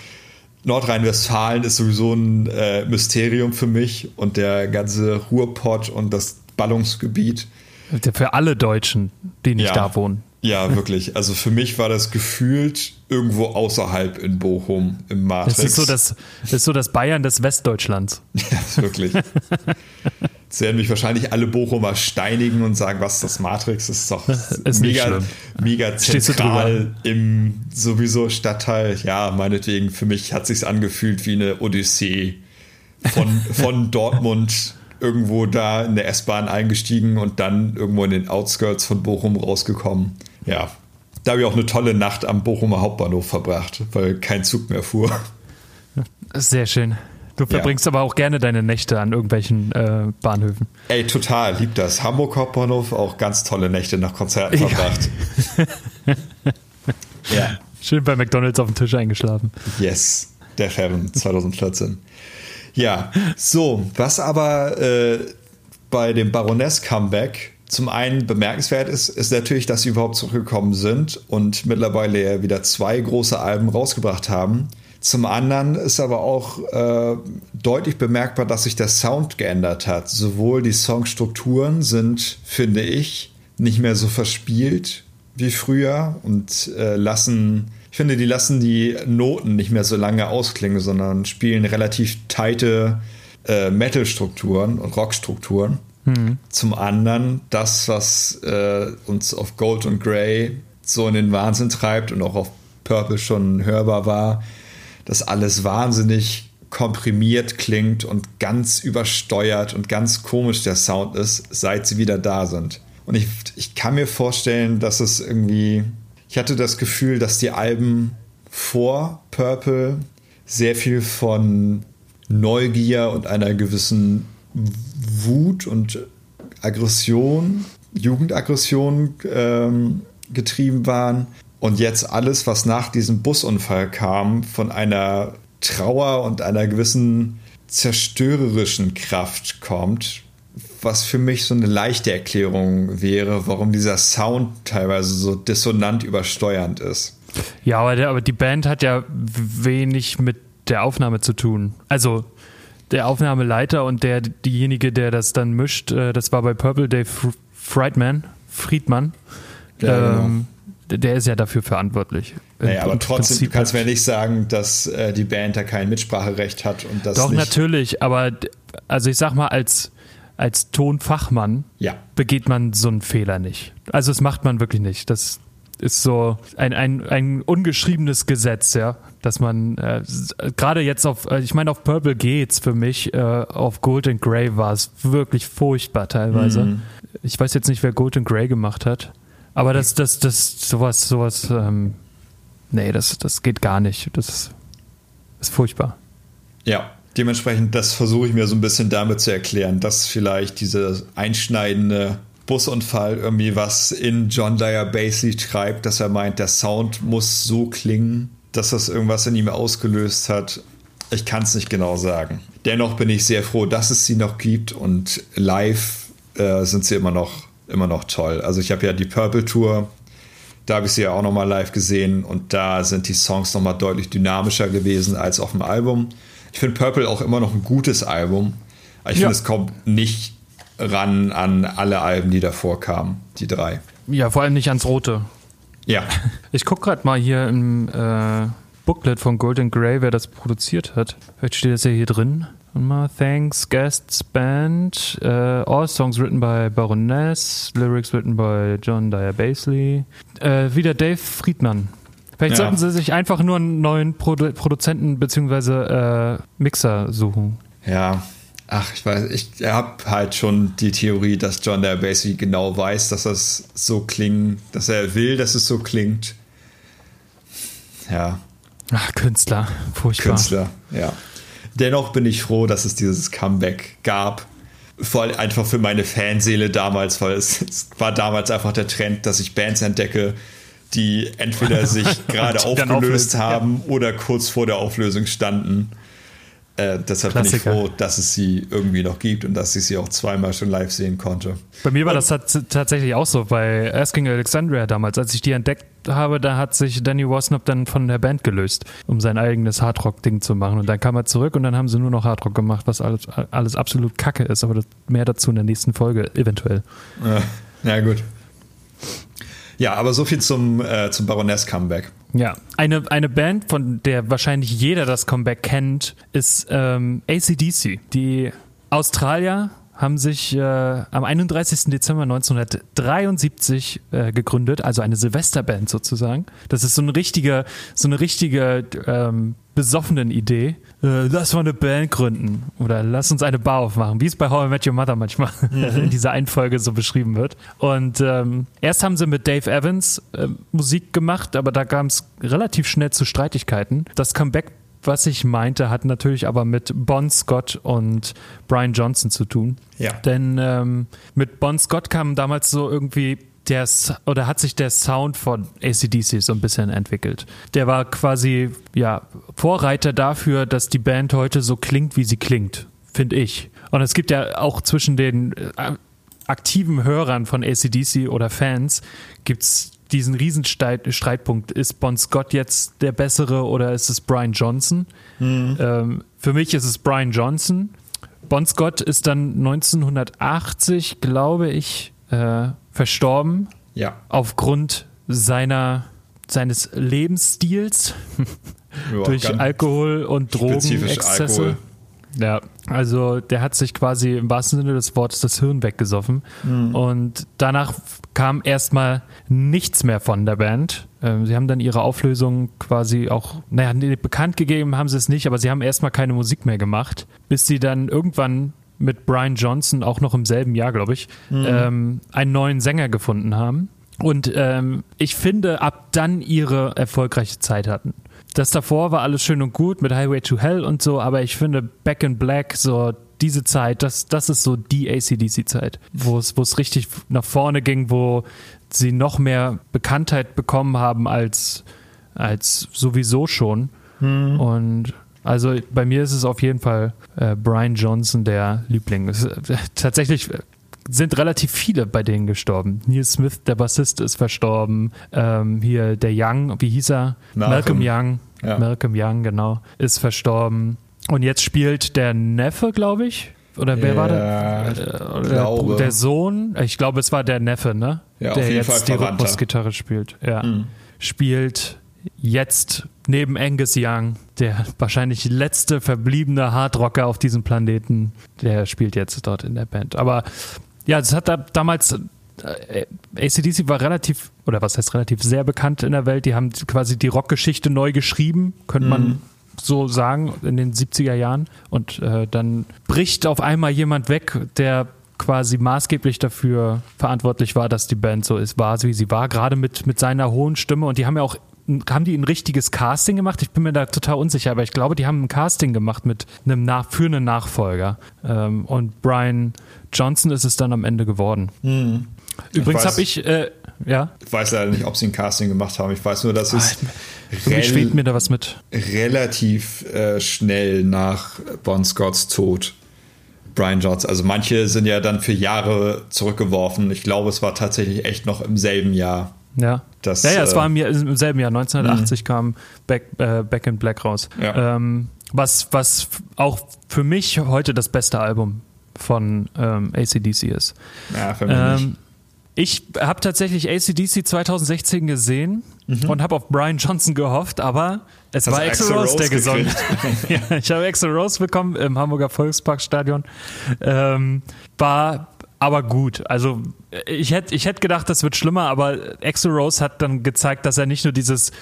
Nordrhein-Westfalen ist sowieso ein äh, Mysterium für mich und der ganze Ruhrpott und das Ballungsgebiet. Für alle Deutschen, die nicht ja. da wohnen. Ja, wirklich. Also für mich war das gefühlt irgendwo außerhalb in Bochum im Matrix. Das ist so das, das, ist so das Bayern des Westdeutschlands. Ja, wirklich. Jetzt werden mich wahrscheinlich alle Bochumer steinigen und sagen, was das Matrix ist doch ist mega, mega zentral im sowieso Stadtteil. Ja, meinetwegen, für mich hat sich's angefühlt wie eine Odyssee von, von Dortmund irgendwo da in der S-Bahn eingestiegen und dann irgendwo in den Outskirts von Bochum rausgekommen. Ja, da habe ich auch eine tolle Nacht am Bochumer Hauptbahnhof verbracht, weil kein Zug mehr fuhr. Sehr schön. Du verbringst ja. aber auch gerne deine Nächte an irgendwelchen äh, Bahnhöfen. Ey, total, lieb das. Hamburg Hauptbahnhof auch ganz tolle Nächte nach Konzerten ja. verbracht. ja. Schön bei McDonalds auf dem Tisch eingeschlafen. Yes, der Heaven 2014. Ja, so, was aber äh, bei dem Baroness-Comeback zum einen bemerkenswert ist, ist natürlich, dass sie überhaupt zurückgekommen sind und mittlerweile ja wieder zwei große Alben rausgebracht haben. Zum anderen ist aber auch äh, deutlich bemerkbar, dass sich der Sound geändert hat. Sowohl die Songstrukturen sind, finde ich, nicht mehr so verspielt wie früher und äh, lassen, ich finde, die lassen die Noten nicht mehr so lange ausklingen, sondern spielen relativ tighte äh, Metal-Strukturen und Rock-Strukturen. Mhm. Zum anderen das, was äh, uns auf Gold und Grey so in den Wahnsinn treibt und auch auf Purple schon hörbar war, dass alles wahnsinnig komprimiert klingt und ganz übersteuert und ganz komisch der Sound ist, seit sie wieder da sind. Und ich, ich kann mir vorstellen, dass es irgendwie. Ich hatte das Gefühl, dass die Alben vor Purple sehr viel von Neugier und einer gewissen Wut und Aggression, Jugendaggression ähm, getrieben waren und jetzt alles, was nach diesem Busunfall kam, von einer Trauer und einer gewissen zerstörerischen Kraft kommt, was für mich so eine leichte Erklärung wäre, warum dieser Sound teilweise so dissonant übersteuernd ist. Ja, aber, der, aber die Band hat ja wenig mit der Aufnahme zu tun. Also der Aufnahmeleiter und der diejenige, der das dann mischt, äh, das war bei Purple Dave Friedman, Friedman. Ja, genau. Der ist ja dafür verantwortlich. Naja, aber trotzdem, Prinzip du kannst mir nicht sagen, dass äh, die Band da kein Mitspracherecht hat und das Doch, natürlich, aber also ich sag mal, als, als Tonfachmann ja. begeht man so einen Fehler nicht. Also das macht man wirklich nicht. Das ist so ein, ein, ein ungeschriebenes Gesetz, ja, dass man äh, gerade jetzt auf, äh, ich meine, auf Purple geht's für mich, äh, auf Gold and Grey war es wirklich furchtbar teilweise. Mhm. Ich weiß jetzt nicht, wer Gold and Grey gemacht hat. Aber das, das, das, sowas, sowas, ähm, nee, das, das geht gar nicht. Das ist furchtbar. Ja, dementsprechend, das versuche ich mir so ein bisschen damit zu erklären, dass vielleicht dieser einschneidende Busunfall irgendwie was in John Dyer Basie treibt, dass er meint, der Sound muss so klingen, dass das irgendwas in ihm ausgelöst hat. Ich kann es nicht genau sagen. Dennoch bin ich sehr froh, dass es sie noch gibt und live äh, sind sie immer noch immer noch toll. Also ich habe ja die Purple Tour, da habe ich sie ja auch nochmal live gesehen und da sind die Songs nochmal deutlich dynamischer gewesen als auf dem Album. Ich finde Purple auch immer noch ein gutes Album, aber ich ja. finde, es kommt nicht ran an alle Alben, die davor kamen, die drei. Ja, vor allem nicht ans Rote. Ja. Ich gucke gerade mal hier im äh, Booklet von Golden Grey, wer das produziert hat. Vielleicht steht das ja hier drin. Mal Thanks, Guests, Band, uh, all songs written by Baroness, lyrics written by John Dyer Basley. Uh, wieder Dave Friedman. Vielleicht ja. sollten sie sich einfach nur einen neuen Produ Produzenten bzw. Uh, Mixer suchen. Ja, Ach, ich weiß, ich habe halt schon die Theorie, dass John der basically genau weiß, dass das so klingt, dass er will, dass es so klingt. Ja. Ach, Künstler, furchtbar. Künstler, ja. Dennoch bin ich froh, dass es dieses Comeback gab. Vor allem einfach für meine Fanseele damals, weil es, es war damals einfach der Trend, dass ich Bands entdecke, die entweder sich gerade aufgelöst haben ja. oder kurz vor der Auflösung standen. Äh, deshalb Klassiker. bin ich froh, dass es sie irgendwie noch gibt und dass ich sie auch zweimal schon live sehen konnte. Bei mir war und, das tatsächlich auch so bei Asking Alexandria damals. Als ich die entdeckt habe, da hat sich Danny Wasnop dann von der Band gelöst, um sein eigenes Hardrock-Ding zu machen. Und dann kam er zurück und dann haben sie nur noch Hardrock gemacht, was alles, alles absolut kacke ist. Aber mehr dazu in der nächsten Folge, eventuell. Ja, ja gut. Ja, aber so viel zum, äh, zum Baroness-Comeback. Ja, eine, eine Band, von der wahrscheinlich jeder das Comeback kennt, ist ähm, ACDC. Die Australier haben sich äh, am 31. Dezember 1973 äh, gegründet, also eine Silvesterband sozusagen. Das ist so eine richtige, so eine richtige ähm, besoffenen Idee. Äh, lass mal eine Band gründen oder lass uns eine Bar aufmachen, wie es bei How I Met Your Mother manchmal mhm. in dieser Einfolge so beschrieben wird. Und ähm, erst haben sie mit Dave Evans äh, Musik gemacht, aber da kam es relativ schnell zu Streitigkeiten. Das Comeback was ich meinte, hat natürlich aber mit Bon Scott und Brian Johnson zu tun. Ja. Denn ähm, mit Bon Scott kam damals so irgendwie der oder hat sich der Sound von ACDC so ein bisschen entwickelt. Der war quasi ja Vorreiter dafür, dass die Band heute so klingt, wie sie klingt, finde ich. Und es gibt ja auch zwischen den äh, aktiven Hörern von ACDC oder Fans gibt's diesen Riesenstreitpunkt. Ist Bon Scott jetzt der bessere oder ist es Brian Johnson? Mhm. Ähm, für mich ist es Brian Johnson. Bon Scott ist dann 1980, glaube ich, äh, verstorben. Ja. Aufgrund seiner, seines Lebensstils durch Alkohol und Drogenexzesse. Alkohol. Ja, also der hat sich quasi im wahrsten Sinne des Wortes das Hirn weggesoffen. Mhm. Und danach kam erstmal nichts mehr von der Band. Ähm, sie haben dann ihre Auflösung quasi auch, naja, bekannt gegeben haben sie es nicht, aber sie haben erstmal keine Musik mehr gemacht, bis sie dann irgendwann mit Brian Johnson, auch noch im selben Jahr, glaube ich, mhm. ähm, einen neuen Sänger gefunden haben. Und ähm, ich finde, ab dann ihre erfolgreiche Zeit hatten. Das davor war alles schön und gut mit Highway to Hell und so, aber ich finde Back in Black, so diese Zeit, das, das ist so die ACDC-Zeit, wo es, wo es richtig nach vorne ging, wo sie noch mehr Bekanntheit bekommen haben als, als sowieso schon. Hm. Und also bei mir ist es auf jeden Fall äh, Brian Johnson der Liebling. Es, äh, tatsächlich sind relativ viele bei denen gestorben. Neil Smith, der Bassist, ist verstorben. Ähm, hier der Young, wie hieß er? Malcolm, Malcolm Young. Ja. Malcolm Young, genau, ist verstorben. Und jetzt spielt der Neffe, glaube ich. Oder wer ja, war der? Der, der Sohn, ich glaube, es war der Neffe, ne? Ja, der jetzt Fall die Rhythmusgitarre spielt. Ja. Mhm. Spielt jetzt neben Angus Young, der wahrscheinlich letzte verbliebene Hardrocker auf diesem Planeten, der spielt jetzt dort in der Band. Aber ja, es hat da damals äh, ACDC war relativ, oder was heißt relativ, sehr bekannt in der Welt. Die haben quasi die Rockgeschichte neu geschrieben, könnte man mhm. so sagen, in den 70er Jahren. Und äh, dann bricht auf einmal jemand weg, der quasi maßgeblich dafür verantwortlich war, dass die Band so ist, war, wie sie war, gerade mit, mit seiner hohen Stimme. Und die haben ja auch haben die ein richtiges Casting gemacht? Ich bin mir da total unsicher, aber ich glaube, die haben ein Casting gemacht mit einem Nach für einen Nachfolger. Ähm, und Brian Johnson ist es dann am Ende geworden. Mhm. Übrigens habe ich, äh, ja. Ich weiß leider nicht, ob sie ein Casting gemacht haben. Ich weiß nur, dass es schwebt mir da was mit. relativ äh, schnell nach Bon Scotts Tod Brian Johnson. Also manche sind ja dann für Jahre zurückgeworfen. Ich glaube, es war tatsächlich echt noch im selben Jahr. Ja. Das, ja, ja, es war im, im, selben Jahr, 1980 mhm. kam Back, äh, Back in Black raus. Ja. Ähm, was, was auch für mich heute das beste Album von ähm, ACDC ist. Ja, für mich ähm. Ich habe tatsächlich ACDC 2016 gesehen mhm. und habe auf Brian Johnson gehofft, aber es Hast war Axel Rose, der gesungen hat. ja, ich habe Axel Rose bekommen im Hamburger Volksparkstadion. Ähm, war aber gut. Also ich hätte ich hätt gedacht, das wird schlimmer, aber Axel Rose hat dann gezeigt, dass er nicht nur dieses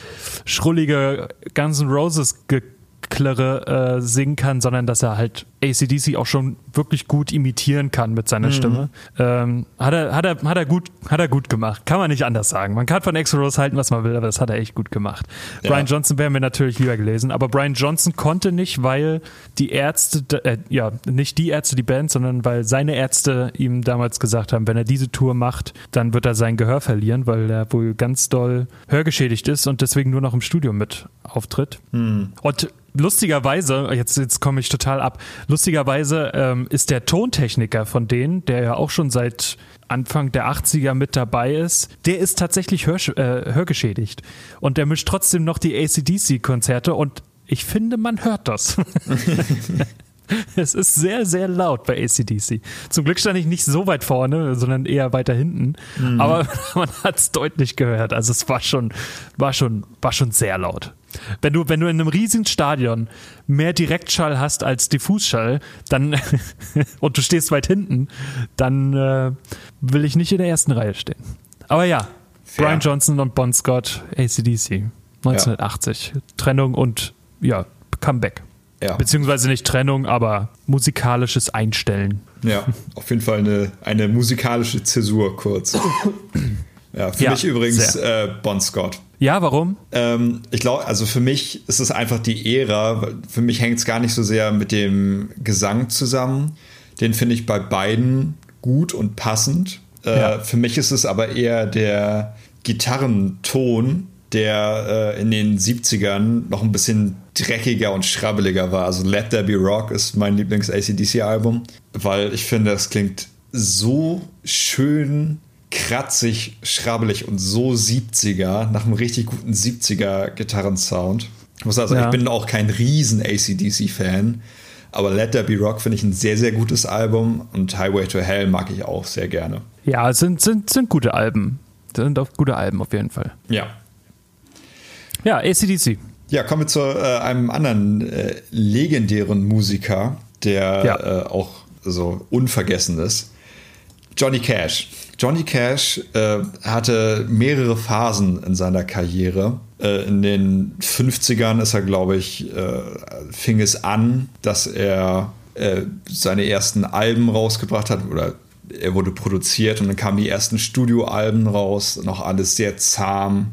schrullige Guns N' Roses ge dunklere äh, singen kann, sondern dass er halt ACDC auch schon wirklich gut imitieren kann mit seiner mhm. Stimme. Ähm, hat, er, hat, er, hat, er gut, hat er gut gemacht. Kann man nicht anders sagen. Man kann von Exodus halten, was man will, aber das hat er echt gut gemacht. Ja. Brian Johnson wäre mir natürlich lieber gelesen, aber Brian Johnson konnte nicht, weil die Ärzte, äh, ja, nicht die Ärzte, die Band, sondern weil seine Ärzte ihm damals gesagt haben, wenn er diese Tour macht, dann wird er sein Gehör verlieren, weil er wohl ganz doll hörgeschädigt ist und deswegen nur noch im Studio mit auftritt. Mhm. Und lustigerweise, jetzt, jetzt komme ich total ab, lustigerweise ähm, ist der Tontechniker von denen, der ja auch schon seit Anfang der 80er mit dabei ist, der ist tatsächlich hör, äh, hörgeschädigt. Und der mischt trotzdem noch die ACDC-Konzerte und ich finde, man hört das. Es ist sehr, sehr laut bei ACDC. Zum Glück stand ich nicht so weit vorne, sondern eher weiter hinten. Mhm. Aber man hat es deutlich gehört. Also es war schon, war schon, war schon sehr laut. Wenn du, wenn du in einem riesigen Stadion mehr Direktschall hast als Diffusschall, dann und du stehst weit hinten, dann äh, will ich nicht in der ersten Reihe stehen. Aber ja, Fair. Brian Johnson und Bon Scott, ACDC, 1980. Ja. Trennung und ja, Comeback. Ja. Beziehungsweise nicht Trennung, aber musikalisches Einstellen. Ja, auf jeden Fall eine, eine musikalische Zäsur kurz. Ja, für ja, mich übrigens äh, Bon Scott. Ja, warum? Ähm, ich glaube, also für mich ist es einfach die Ära. Für mich hängt es gar nicht so sehr mit dem Gesang zusammen. Den finde ich bei beiden gut und passend. Äh, ja. Für mich ist es aber eher der Gitarrenton, der äh, in den 70ern noch ein bisschen dreckiger und schrabbeliger war. Also Let There Be Rock ist mein Lieblings-ACDC-Album, weil ich finde, es klingt so schön kratzig, schrabbelig und so 70er, nach einem richtig guten 70er Gitarrensound. Ich muss also, ja. ich bin auch kein riesen ACDC-Fan, aber Let There Be Rock finde ich ein sehr, sehr gutes Album und Highway to Hell mag ich auch sehr gerne. Ja, sind, sind, sind gute Alben. Sind auch gute Alben auf jeden Fall. Ja, ja, ACDC. Ja, kommen wir zu äh, einem anderen äh, legendären Musiker, der ja. äh, auch so unvergessen ist. Johnny Cash. Johnny Cash äh, hatte mehrere Phasen in seiner Karriere. Äh, in den 50ern ist er, glaube ich, äh, fing es an, dass er seine ersten Alben rausgebracht hat oder er wurde produziert und dann kamen die ersten Studioalben raus, noch alles sehr zahm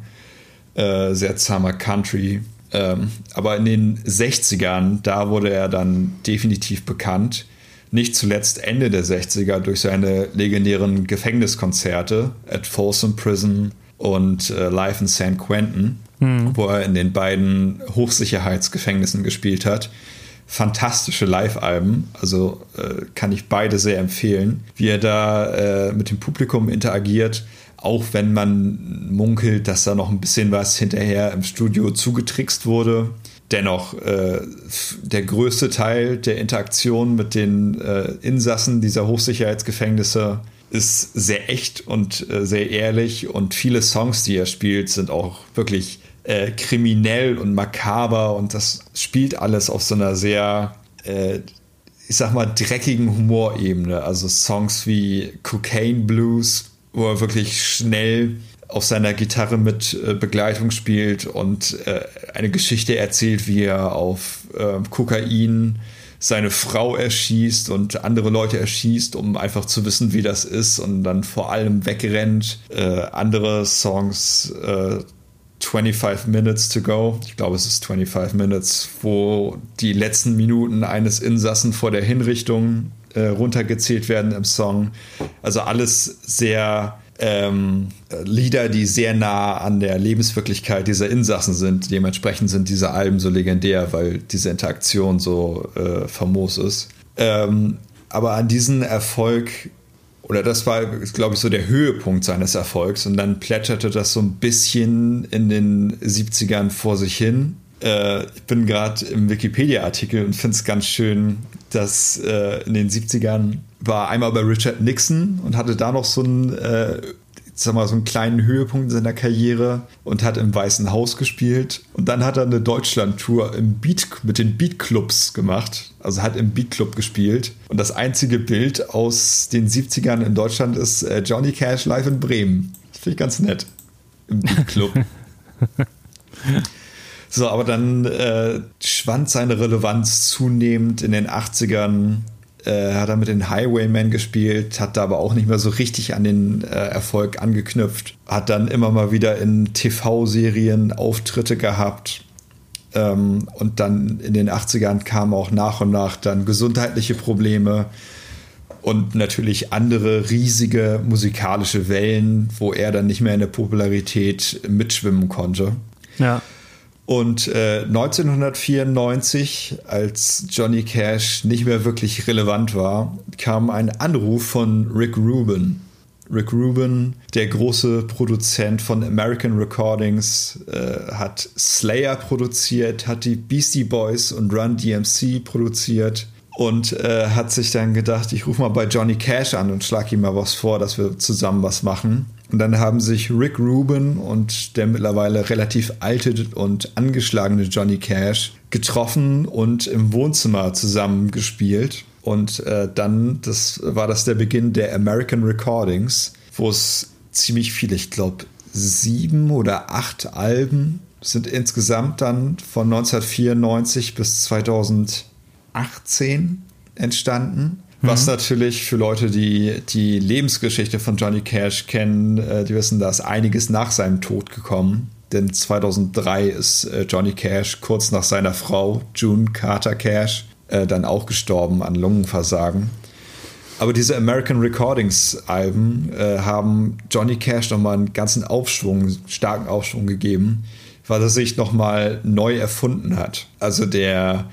sehr zahmer Country. Ähm, aber in den 60ern, da wurde er dann definitiv bekannt. Nicht zuletzt Ende der 60er durch seine legendären Gefängniskonzerte at Folsom Prison und äh, Live in San Quentin, mhm. wo er in den beiden Hochsicherheitsgefängnissen gespielt hat. Fantastische Live-Alben, also äh, kann ich beide sehr empfehlen. Wie er da äh, mit dem Publikum interagiert, auch wenn man munkelt, dass da noch ein bisschen was hinterher im Studio zugetrickst wurde. Dennoch, äh, der größte Teil der Interaktion mit den äh, Insassen dieser Hochsicherheitsgefängnisse ist sehr echt und äh, sehr ehrlich und viele Songs, die er spielt, sind auch wirklich äh, kriminell und makaber und das spielt alles auf so einer sehr, äh, ich sag mal, dreckigen Humorebene. Also Songs wie Cocaine Blues wo er wirklich schnell auf seiner Gitarre mit äh, Begleitung spielt und äh, eine Geschichte erzählt, wie er auf äh, Kokain seine Frau erschießt und andere Leute erschießt, um einfach zu wissen, wie das ist und dann vor allem wegrennt. Äh, andere Songs, 25 äh, Minutes to Go, ich glaube es ist 25 Minutes, wo die letzten Minuten eines Insassen vor der Hinrichtung äh, runtergezählt werden im Song. Also alles sehr ähm, Lieder, die sehr nah an der Lebenswirklichkeit dieser Insassen sind. Dementsprechend sind diese Alben so legendär, weil diese Interaktion so äh, famos ist. Ähm, aber an diesen Erfolg, oder das war, glaube ich, so der Höhepunkt seines Erfolgs, und dann plätscherte das so ein bisschen in den 70ern vor sich hin. Äh, ich bin gerade im Wikipedia-Artikel und finde es ganz schön, dass äh, in den 70ern war einmal bei Richard Nixon und hatte da noch so einen, äh, sag mal, so einen kleinen Höhepunkt in seiner Karriere und hat im Weißen Haus gespielt. Und dann hat er eine Deutschland-Tour mit den Beatclubs gemacht. Also hat im Beatclub gespielt. Und das einzige Bild aus den 70ern in Deutschland ist äh, Johnny Cash live in Bremen. Das finde ich ganz nett. Im Beatclub. So, aber dann äh, schwand seine Relevanz zunehmend in den 80ern. Äh, hat er mit den Highwaymen gespielt, hat da aber auch nicht mehr so richtig an den äh, Erfolg angeknüpft. Hat dann immer mal wieder in TV-Serien Auftritte gehabt. Ähm, und dann in den 80ern kamen auch nach und nach dann gesundheitliche Probleme und natürlich andere riesige musikalische Wellen, wo er dann nicht mehr in der Popularität mitschwimmen konnte. Ja. Und äh, 1994, als Johnny Cash nicht mehr wirklich relevant war, kam ein Anruf von Rick Rubin. Rick Rubin, der große Produzent von American Recordings, äh, hat Slayer produziert, hat die Beastie Boys und Run DMC produziert und äh, hat sich dann gedacht, ich rufe mal bei Johnny Cash an und schlage ihm mal was vor, dass wir zusammen was machen. Und dann haben sich Rick Rubin und der mittlerweile relativ alte und angeschlagene Johnny Cash getroffen und im Wohnzimmer zusammen gespielt. Und äh, dann, das war das der Beginn der American Recordings, wo es ziemlich viele, ich glaube, sieben oder acht Alben sind insgesamt dann von 1994 bis 2000 18 entstanden. Mhm. Was natürlich für Leute, die die Lebensgeschichte von Johnny Cash kennen, äh, die wissen, da ist einiges nach seinem Tod gekommen. Denn 2003 ist äh, Johnny Cash kurz nach seiner Frau June Carter Cash äh, dann auch gestorben an Lungenversagen. Aber diese American Recordings Alben äh, haben Johnny Cash nochmal einen ganzen Aufschwung, starken Aufschwung gegeben, weil er sich nochmal neu erfunden hat. Also der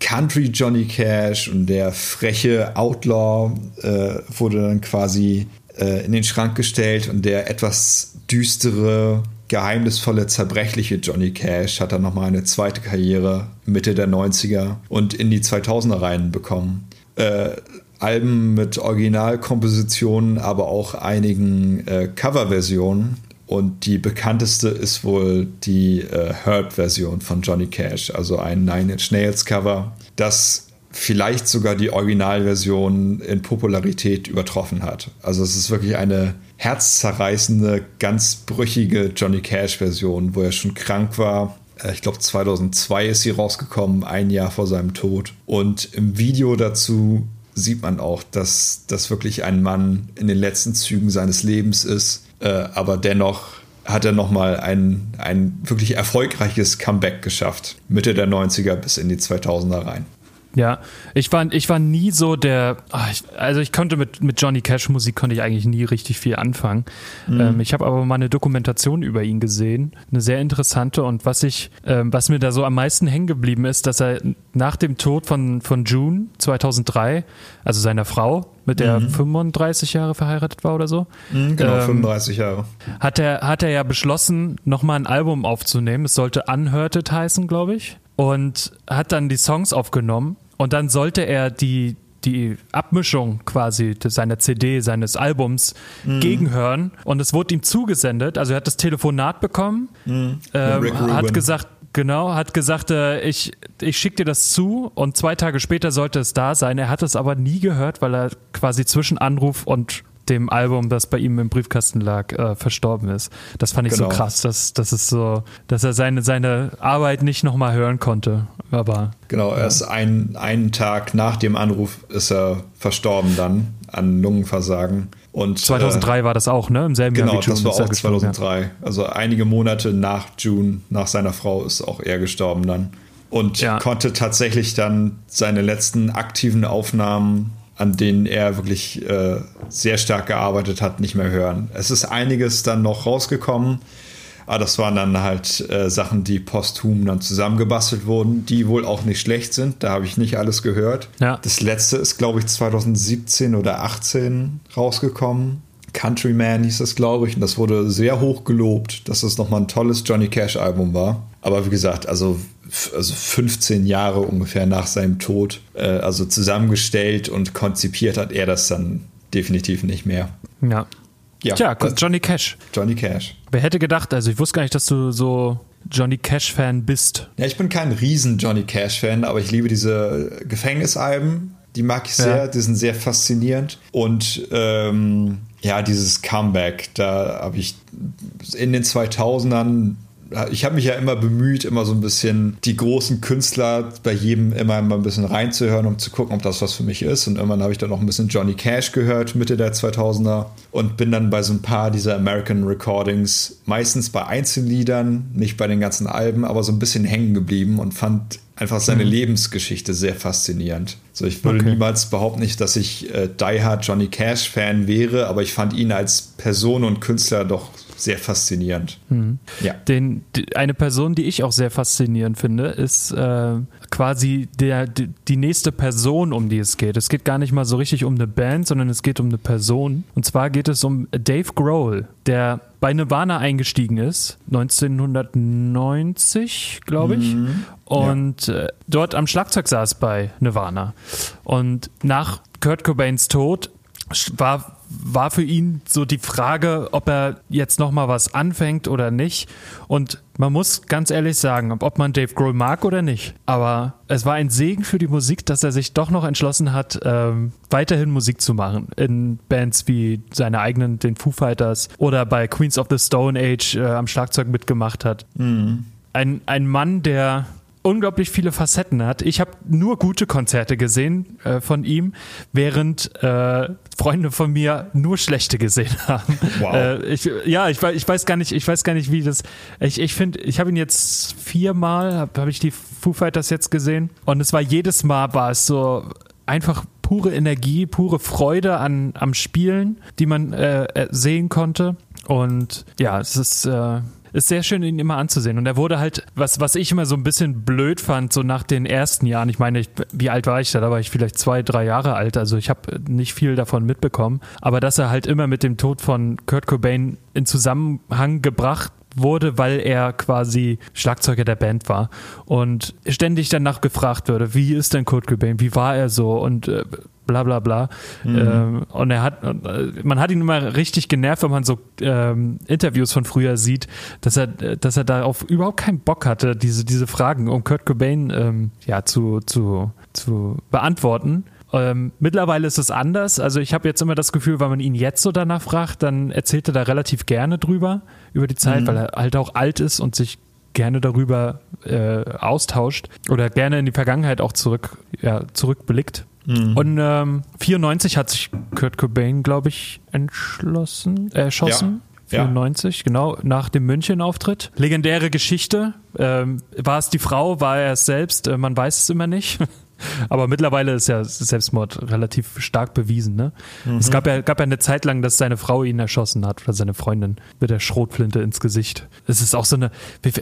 Country Johnny Cash und der freche Outlaw äh, wurde dann quasi äh, in den Schrank gestellt und der etwas düstere, geheimnisvolle, zerbrechliche Johnny Cash hat dann nochmal eine zweite Karriere Mitte der 90er und in die 2000er Reihen bekommen. Äh, Alben mit Originalkompositionen, aber auch einigen äh, Coverversionen und die bekannteste ist wohl die äh, Herb-Version von Johnny Cash, also ein Nine Inch Nails Cover, das vielleicht sogar die Originalversion in Popularität übertroffen hat. Also es ist wirklich eine herzzerreißende, ganz brüchige Johnny Cash-Version, wo er schon krank war. Äh, ich glaube 2002 ist sie rausgekommen, ein Jahr vor seinem Tod. Und im Video dazu sieht man auch, dass das wirklich ein Mann in den letzten Zügen seines Lebens ist äh, aber dennoch hat er nochmal ein, ein wirklich erfolgreiches Comeback geschafft. Mitte der 90er bis in die 2000er rein. Ja, ich war, ich war nie so der, ich, also ich konnte mit, mit Johnny Cash Musik konnte ich eigentlich nie richtig viel anfangen. Mhm. Ähm, ich habe aber mal eine Dokumentation über ihn gesehen, eine sehr interessante und was ich, ähm, was mir da so am meisten hängen geblieben ist, dass er nach dem Tod von, von June 2003, also seiner Frau, mit der mhm. 35 Jahre verheiratet war oder so. Mhm, genau, ähm, 35 Jahre. Hat er, hat er ja beschlossen, nochmal ein Album aufzunehmen. Es sollte Unhurted heißen, glaube ich und hat dann die Songs aufgenommen und dann sollte er die die Abmischung quasi seiner CD, seines Albums mhm. gegenhören und es wurde ihm zugesendet. Also er hat das Telefonat bekommen, mhm. ähm, hat gesagt, genau, hat gesagt, äh, ich, ich schicke dir das zu und zwei Tage später sollte es da sein. Er hat es aber nie gehört, weil er quasi zwischen Anruf und dem Album, das bei ihm im Briefkasten lag, äh, verstorben ist. Das fand ich genau. so krass, dass, dass es so, dass er seine, seine Arbeit nicht nochmal hören konnte. Aber genau, erst ein, einen Tag nach dem Anruf ist er verstorben dann an Lungenversagen. Und, 2003 äh, war das auch, ne? Im selben genau, Jahr wie June das war auch 2003. Ja. Also einige Monate nach June, nach seiner Frau, ist auch er gestorben dann. Und ja. konnte tatsächlich dann seine letzten aktiven Aufnahmen an denen er wirklich äh, sehr stark gearbeitet hat, nicht mehr hören. Es ist einiges dann noch rausgekommen, aber das waren dann halt äh, Sachen, die posthum dann zusammengebastelt wurden, die wohl auch nicht schlecht sind. Da habe ich nicht alles gehört. Ja. Das letzte ist, glaube ich, 2017 oder 18 rausgekommen. Countryman hieß das, glaube ich, und das wurde sehr hoch gelobt, dass es nochmal ein tolles Johnny Cash-Album war. Aber wie gesagt, also also 15 Jahre ungefähr nach seinem Tod, äh, also zusammengestellt und konzipiert hat er das dann definitiv nicht mehr. Ja. Ja, Tja, Johnny Cash. Johnny Cash. Wer hätte gedacht, also ich wusste gar nicht, dass du so Johnny Cash-Fan bist. Ja, ich bin kein riesen Johnny Cash-Fan, aber ich liebe diese Gefängnisalben. Die mag ich sehr, ja. die sind sehr faszinierend. Und ähm, ja, dieses Comeback, da habe ich in den 2000ern ich habe mich ja immer bemüht, immer so ein bisschen die großen Künstler bei jedem immer mal ein bisschen reinzuhören, um zu gucken, ob das was für mich ist. Und irgendwann habe ich dann noch ein bisschen Johnny Cash gehört, Mitte der 2000er. Und bin dann bei so ein paar dieser American Recordings, meistens bei Einzelliedern, nicht bei den ganzen Alben, aber so ein bisschen hängen geblieben und fand einfach seine mhm. Lebensgeschichte sehr faszinierend. So, ich würde okay. niemals behaupten, nicht, dass ich äh, Die Hard Johnny Cash Fan wäre, aber ich fand ihn als Person und Künstler doch sehr faszinierend. Mhm. Ja. Den, eine Person, die ich auch sehr faszinierend finde, ist äh, quasi der, die, die, nächste Person, um die es geht. Es geht gar nicht mal so richtig um eine Band, sondern es geht um eine Person. Und zwar geht es um Dave Grohl, der bei Nirvana eingestiegen ist, 1990, glaube ich. Mhm. Und ja. äh, dort am Schlagzeug saß bei Nirvana. Und nach Kurt Cobains Tod war war für ihn so die Frage, ob er jetzt noch mal was anfängt oder nicht. Und man muss ganz ehrlich sagen, ob man Dave Grohl mag oder nicht. Aber es war ein Segen für die Musik, dass er sich doch noch entschlossen hat, ähm, weiterhin Musik zu machen in Bands wie seine eigenen, den Foo Fighters oder bei Queens of the Stone Age äh, am Schlagzeug mitgemacht hat. Mhm. Ein, ein Mann, der unglaublich viele Facetten hat. Ich habe nur gute Konzerte gesehen äh, von ihm, während äh, Freunde von mir nur schlechte gesehen haben. Wow. Äh, ich, ja, ich, ich, weiß gar nicht, ich weiß gar nicht, wie das. Ich, ich finde, ich habe ihn jetzt viermal, habe hab ich die Foo Fighters jetzt gesehen und es war jedes Mal war es so einfach pure Energie, pure Freude an am Spielen, die man äh, äh sehen konnte. Und ja, es ist äh, ist sehr schön, ihn immer anzusehen. Und er wurde halt, was, was ich immer so ein bisschen blöd fand, so nach den ersten Jahren, ich meine, ich, wie alt war ich da? Da war ich vielleicht zwei, drei Jahre alt, also ich habe nicht viel davon mitbekommen. Aber dass er halt immer mit dem Tod von Kurt Cobain in Zusammenhang gebracht wurde, weil er quasi Schlagzeuger der Band war und ständig danach gefragt wurde, wie ist denn Kurt Cobain, wie war er so und äh, bla bla bla. Mhm. Ähm, und er hat, man hat ihn immer richtig genervt, wenn man so ähm, Interviews von früher sieht, dass er, dass er darauf überhaupt keinen Bock hatte, diese, diese Fragen um Kurt Cobain ähm, ja, zu, zu, zu beantworten. Ähm, mittlerweile ist es anders. Also ich habe jetzt immer das Gefühl, wenn man ihn jetzt so danach fragt, dann erzählt er da relativ gerne drüber, über die Zeit, mhm. weil er halt auch alt ist und sich gerne darüber äh, austauscht oder gerne in die Vergangenheit auch zurück, ja, zurückblickt. Mhm. Und ähm, 94 hat sich Kurt Cobain, glaube ich, entschlossen, äh, erschossen. Ja. 94, ja. genau, nach dem München-Auftritt. Legendäre Geschichte. Ähm, war es die Frau, war er es selbst? Äh, man weiß es immer nicht. Aber mittlerweile ist ja Selbstmord relativ stark bewiesen. Ne? Mhm. Es gab ja, gab ja eine Zeit lang, dass seine Frau ihn erschossen hat oder seine Freundin mit der Schrotflinte ins Gesicht. Es ist auch so eine,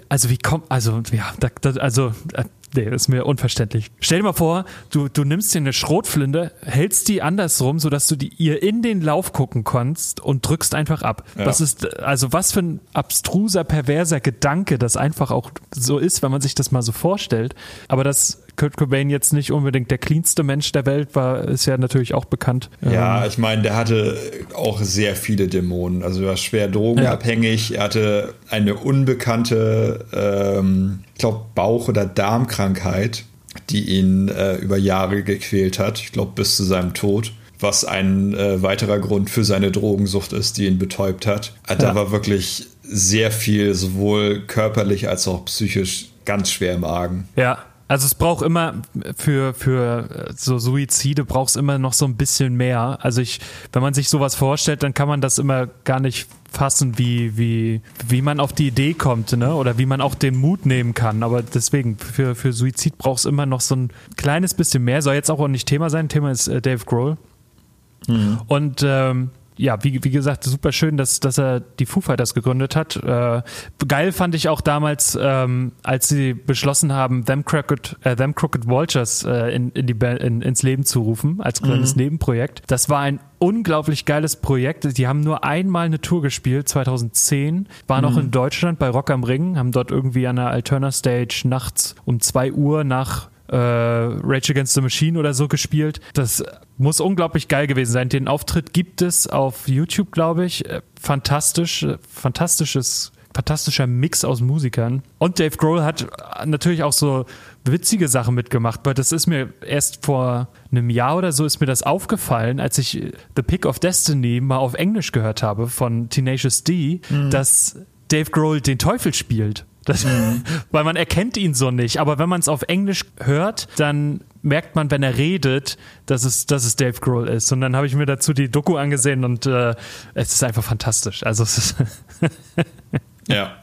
also wie kommt, also ja, da, also äh, Nee, das ist mir unverständlich. Stell dir mal vor, du, du nimmst dir eine Schrotflinte, hältst die andersrum, sodass du die, ihr in den Lauf gucken kannst und drückst einfach ab. Ja. Das ist, also was für ein abstruser, perverser Gedanke das einfach auch so ist, wenn man sich das mal so vorstellt. Aber dass Kurt Cobain jetzt nicht unbedingt der cleanste Mensch der Welt war, ist ja natürlich auch bekannt. Ja, ähm, ich meine, der hatte auch sehr viele Dämonen. Also er war schwer drogenabhängig, ja. er hatte eine unbekannte, ähm, ich glaube, Bauch- oder Darmkrankheit, die ihn äh, über Jahre gequält hat. Ich glaube, bis zu seinem Tod was ein äh, weiterer Grund für seine Drogensucht ist, die ihn betäubt hat. Da ja. war wirklich sehr viel, sowohl körperlich als auch psychisch, ganz schwer im Argen. Ja, also es braucht immer für, für so Suizide braucht es immer noch so ein bisschen mehr. Also ich, wenn man sich sowas vorstellt, dann kann man das immer gar nicht fassen, wie, wie, wie man auf die Idee kommt, ne? Oder wie man auch den Mut nehmen kann. Aber deswegen, für, für Suizid braucht es immer noch so ein kleines bisschen mehr. Soll jetzt auch nicht Thema sein. Thema ist äh, Dave Grohl. Mhm. Und ähm, ja, wie, wie gesagt, super schön, dass, dass er die Foo Fighters gegründet hat. Äh, geil fand ich auch damals, ähm, als sie beschlossen haben, Them Crooked, äh, Them Crooked Vultures äh, in, in die in, ins Leben zu rufen, als kleines mhm. Nebenprojekt. Das war ein unglaublich geiles Projekt. Die haben nur einmal eine Tour gespielt, 2010, waren mhm. auch in Deutschland bei Rock am Ring, haben dort irgendwie an der Alterna Stage nachts um zwei Uhr nach äh, Rage Against the Machine oder so gespielt. Das muss unglaublich geil gewesen sein. Den Auftritt gibt es auf YouTube, glaube ich. Äh, fantastisch, äh, fantastisches fantastischer Mix aus Musikern. Und Dave Grohl hat natürlich auch so witzige Sachen mitgemacht, aber das ist mir erst vor einem Jahr oder so ist mir das aufgefallen, als ich The Pick of Destiny mal auf Englisch gehört habe von Tenacious D, mhm. dass Dave Grohl den Teufel spielt Das, mhm. Weil man erkennt ihn so nicht. Aber wenn man es auf Englisch hört, dann merkt man, wenn er redet, dass es, dass es Dave Grohl ist. Und dann habe ich mir dazu die Doku angesehen und äh, es ist einfach fantastisch. Also es ist ja.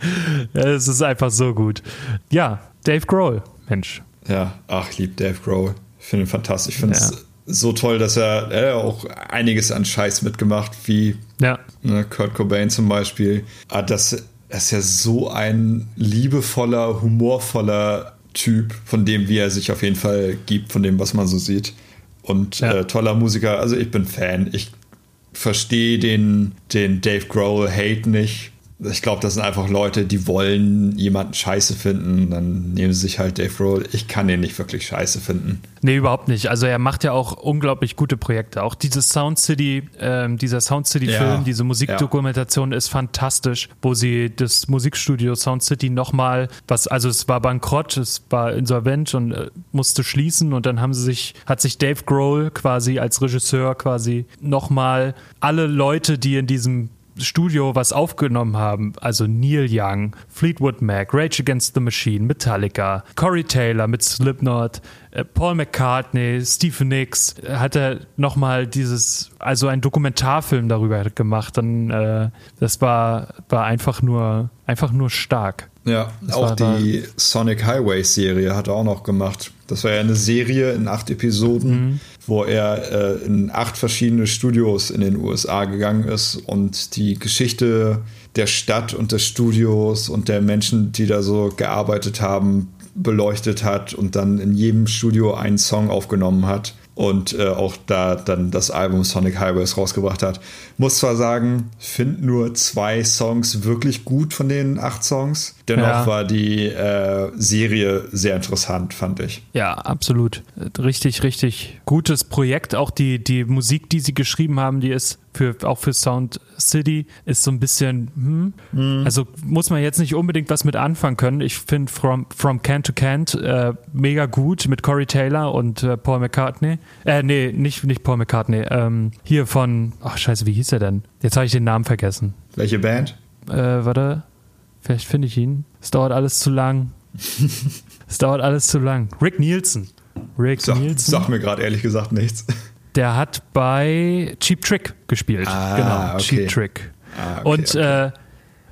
Es ist einfach so gut. Ja, Dave Grohl, Mensch. Ja, ach, ich liebe Dave Grohl. Ich finde ihn fantastisch. Ich finde es ja. so toll, dass er, er auch einiges an Scheiß mitgemacht, wie ja. ne, Kurt Cobain zum Beispiel. Ah, das, er ist ja so ein liebevoller, humorvoller Typ, von dem, wie er sich auf jeden Fall gibt, von dem, was man so sieht. Und ja. äh, toller Musiker. Also ich bin Fan. Ich verstehe den, den Dave Grohl Hate nicht ich glaube, das sind einfach Leute, die wollen jemanden scheiße finden. Dann nehmen sie sich halt Dave Roll. Ich kann den nicht wirklich scheiße finden. Nee, überhaupt nicht. Also er macht ja auch unglaublich gute Projekte. Auch dieses Sound City, ähm, dieser Sound City-Film, ja, diese Musikdokumentation ja. ist fantastisch, wo sie das Musikstudio Sound City nochmal, was, also es war bankrott, es war insolvent und äh, musste schließen und dann haben sie sich, hat sich Dave Grohl quasi als Regisseur quasi nochmal alle Leute, die in diesem Studio was aufgenommen haben, also Neil Young, Fleetwood Mac, Rage Against the Machine, Metallica, Corey Taylor mit Slipknot, äh, Paul McCartney, Stephen Nicks, äh, hat er nochmal dieses, also ein Dokumentarfilm darüber gemacht. Dann, äh, das war, war einfach nur, einfach nur stark. Ja, das auch die Sonic Highway Serie hat er auch noch gemacht. Das war ja eine Serie in acht Episoden, mhm. wo er äh, in acht verschiedene Studios in den USA gegangen ist und die Geschichte der Stadt und des Studios und der Menschen, die da so gearbeitet haben, beleuchtet hat und dann in jedem Studio einen Song aufgenommen hat und äh, auch da dann das Album Sonic Highways rausgebracht hat. Muss zwar sagen, finde nur zwei Songs wirklich gut von den acht Songs. Dennoch ja. war die äh, Serie sehr interessant, fand ich. Ja, absolut. Richtig, richtig gutes Projekt. Auch die, die Musik, die sie geschrieben haben, die ist für, auch für Sound City ist so ein bisschen, hm, mhm. also muss man jetzt nicht unbedingt was mit anfangen können. Ich finde From, From Can to Can't äh, mega gut mit Corey Taylor und äh, Paul McCartney. Äh, nee, nicht, nicht Paul McCartney. Ähm, hier von, ach scheiße, wie hieß er denn? Jetzt habe ich den Namen vergessen. Welche Band? Äh, warte, vielleicht finde ich ihn. Es dauert alles zu lang. es dauert alles zu lang. Rick Nielsen. Rick sag, Nielsen. Sag mir gerade ehrlich gesagt nichts. Der hat bei Cheap Trick gespielt. Ah, genau, okay. Cheap Trick. Ah, okay, und, okay. Äh,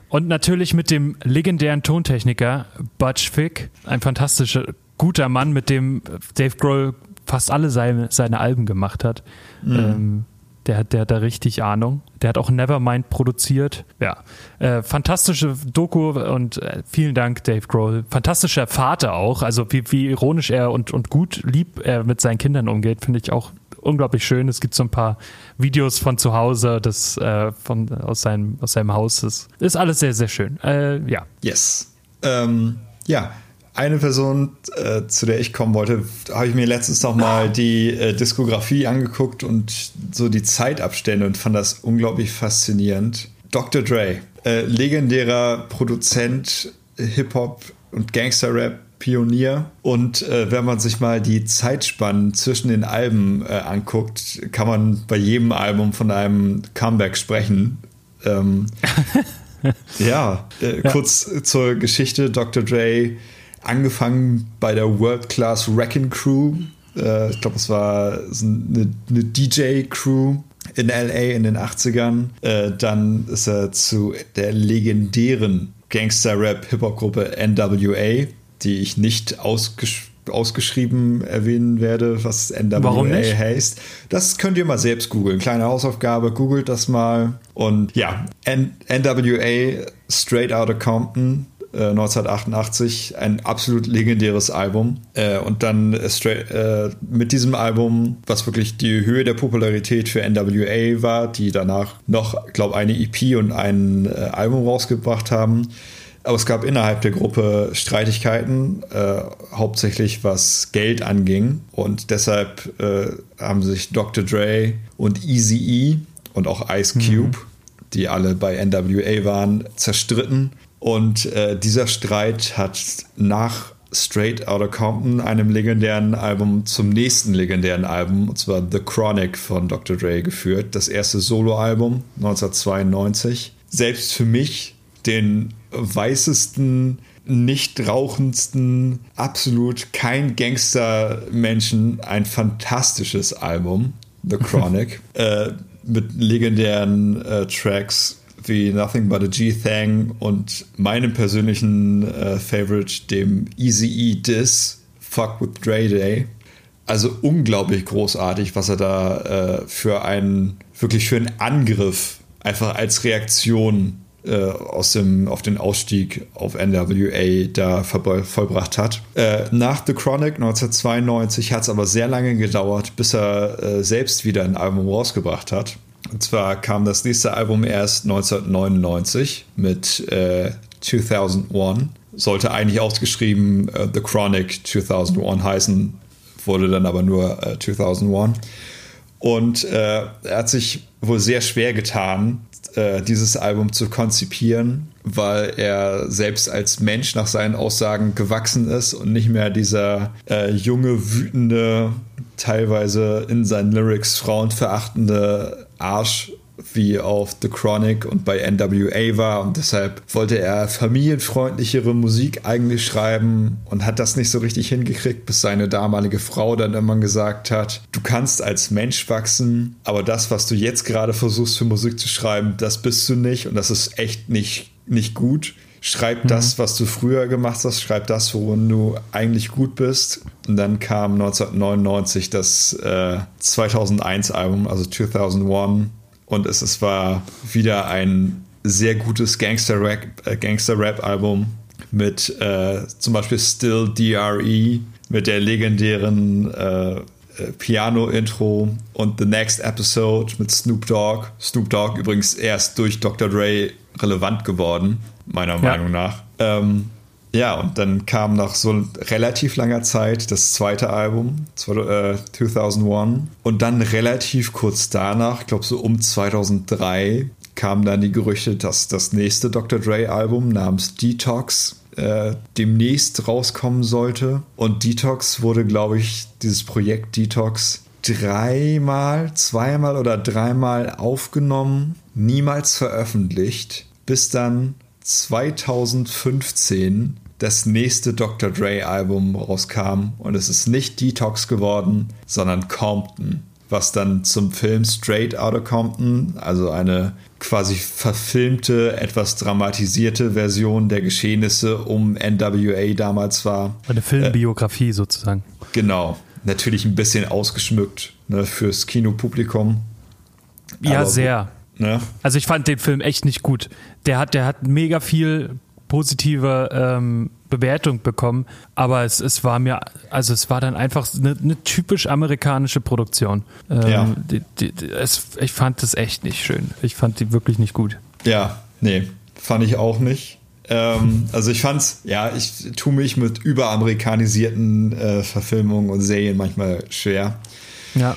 und natürlich mit dem legendären Tontechniker Butch Fick, ein fantastischer, guter Mann, mit dem Dave Grohl fast alle seine, seine Alben gemacht hat. Mhm. Ähm, der, der hat da richtig Ahnung. Der hat auch Nevermind produziert. Ja, äh, fantastische Doku und äh, vielen Dank, Dave Grohl. Fantastischer Vater auch. Also wie, wie ironisch er und, und gut lieb er mit seinen Kindern umgeht, finde ich auch unglaublich schön. Es gibt so ein paar Videos von zu Hause, das äh, von, aus, seinem, aus seinem Haus. Das ist alles sehr, sehr schön. Äh, ja. Yes. Ähm, ja. Eine Person, äh, zu der ich kommen wollte, habe ich mir letztens noch mal die äh, Diskografie angeguckt und so die Zeitabstände und fand das unglaublich faszinierend. Dr. Dre, äh, legendärer Produzent, Hip-Hop und Gangster-Rap Pionier. Und äh, wenn man sich mal die Zeitspannen zwischen den Alben äh, anguckt, kann man bei jedem Album von einem Comeback sprechen. Ähm, ja, äh, ja, kurz zur Geschichte. Dr. Dre, angefangen bei der World Class Wrecking Crew. Äh, ich glaube, es war eine, eine DJ-Crew in LA in den 80ern. Äh, dann ist er zu der legendären Gangster-Rap-Hip-Hop-Gruppe NWA die ich nicht ausgesch ausgeschrieben erwähnen werde, was NWA heißt. Das könnt ihr mal selbst googeln. Kleine Hausaufgabe, googelt das mal. Und ja, N NWA Straight Outta Compton 1988, äh, ein absolut legendäres Album. Äh, und dann äh, mit diesem Album, was wirklich die Höhe der Popularität für NWA war, die danach noch, glaube eine EP und ein Album rausgebracht haben, aber es gab innerhalb der Gruppe Streitigkeiten, äh, hauptsächlich was Geld anging. Und deshalb äh, haben sich Dr. Dre und Easy E und auch Ice Cube, mhm. die alle bei NWA waren, zerstritten. Und äh, dieser Streit hat nach Straight Outta Compton, einem legendären Album, zum nächsten legendären Album, und zwar The Chronic von Dr. Dre geführt. Das erste Soloalbum 1992. Selbst für mich den weißesten nicht rauchendsten, absolut kein Gangster-Menschen ein fantastisches Album, The Chronic, äh, mit legendären äh, Tracks wie Nothing But a G-Thang und meinem persönlichen äh, Favorite, dem Easy E Diss, Fuck with Dre Day. Also unglaublich großartig, was er da äh, für einen, wirklich für einen Angriff, einfach als Reaktion äh, aus dem, auf den Ausstieg auf NWA da vollbracht hat. Äh, nach The Chronic 1992 hat es aber sehr lange gedauert, bis er äh, selbst wieder ein Album rausgebracht hat. Und zwar kam das nächste Album erst 1999 mit äh, 2001. Sollte eigentlich ausgeschrieben äh, The Chronic 2001 heißen, wurde dann aber nur äh, 2001. Und äh, er hat sich wohl sehr schwer getan, äh, dieses Album zu konzipieren, weil er selbst als Mensch nach seinen Aussagen gewachsen ist und nicht mehr dieser äh, junge, wütende, teilweise in seinen Lyrics frauenverachtende Arsch wie auf The Chronic und bei NWA war und deshalb wollte er familienfreundlichere Musik eigentlich schreiben und hat das nicht so richtig hingekriegt, bis seine damalige Frau dann immer gesagt hat, du kannst als Mensch wachsen, aber das, was du jetzt gerade versuchst für Musik zu schreiben, das bist du nicht und das ist echt nicht, nicht gut. Schreib mhm. das, was du früher gemacht hast, schreib das, worin du eigentlich gut bist. Und dann kam 1999 das äh, 2001 Album, also 2001 und es, es war wieder ein sehr gutes Gangster-Rap-Album äh, Gangster mit äh, zum Beispiel Still DRE, mit der legendären äh, äh, Piano-Intro und The Next Episode mit Snoop Dogg. Snoop Dogg übrigens erst durch Dr. Dre relevant geworden, meiner ja. Meinung nach. Ähm, ja, und dann kam nach so relativ langer Zeit das zweite Album, 2001. Äh, und dann relativ kurz danach, ich glaube so um 2003, kamen dann die Gerüchte, dass das nächste Dr. Dre-Album namens Detox äh, demnächst rauskommen sollte. Und Detox wurde, glaube ich, dieses Projekt Detox dreimal, zweimal oder dreimal aufgenommen, niemals veröffentlicht, bis dann 2015 das nächste Dr. Dre Album rauskam und es ist nicht Detox geworden, sondern Compton, was dann zum Film Straight Outta Compton, also eine quasi verfilmte, etwas dramatisierte Version der Geschehnisse um NWA damals war. Eine Filmbiografie äh, sozusagen. Genau. Natürlich ein bisschen ausgeschmückt ne, fürs Kinopublikum. Ja, Aber, sehr. Ne? Also ich fand den Film echt nicht gut. Der hat, der hat mega viel positive ähm, Bewertung bekommen, aber es, es war mir, also es war dann einfach eine, eine typisch amerikanische Produktion. Ähm, ja. Die, die, es, ich fand das echt nicht schön. Ich fand die wirklich nicht gut. Ja, nee, fand ich auch nicht. Ähm, also ich fand's, ja, ich tue mich mit überamerikanisierten äh, Verfilmungen und Serien manchmal schwer. Ja.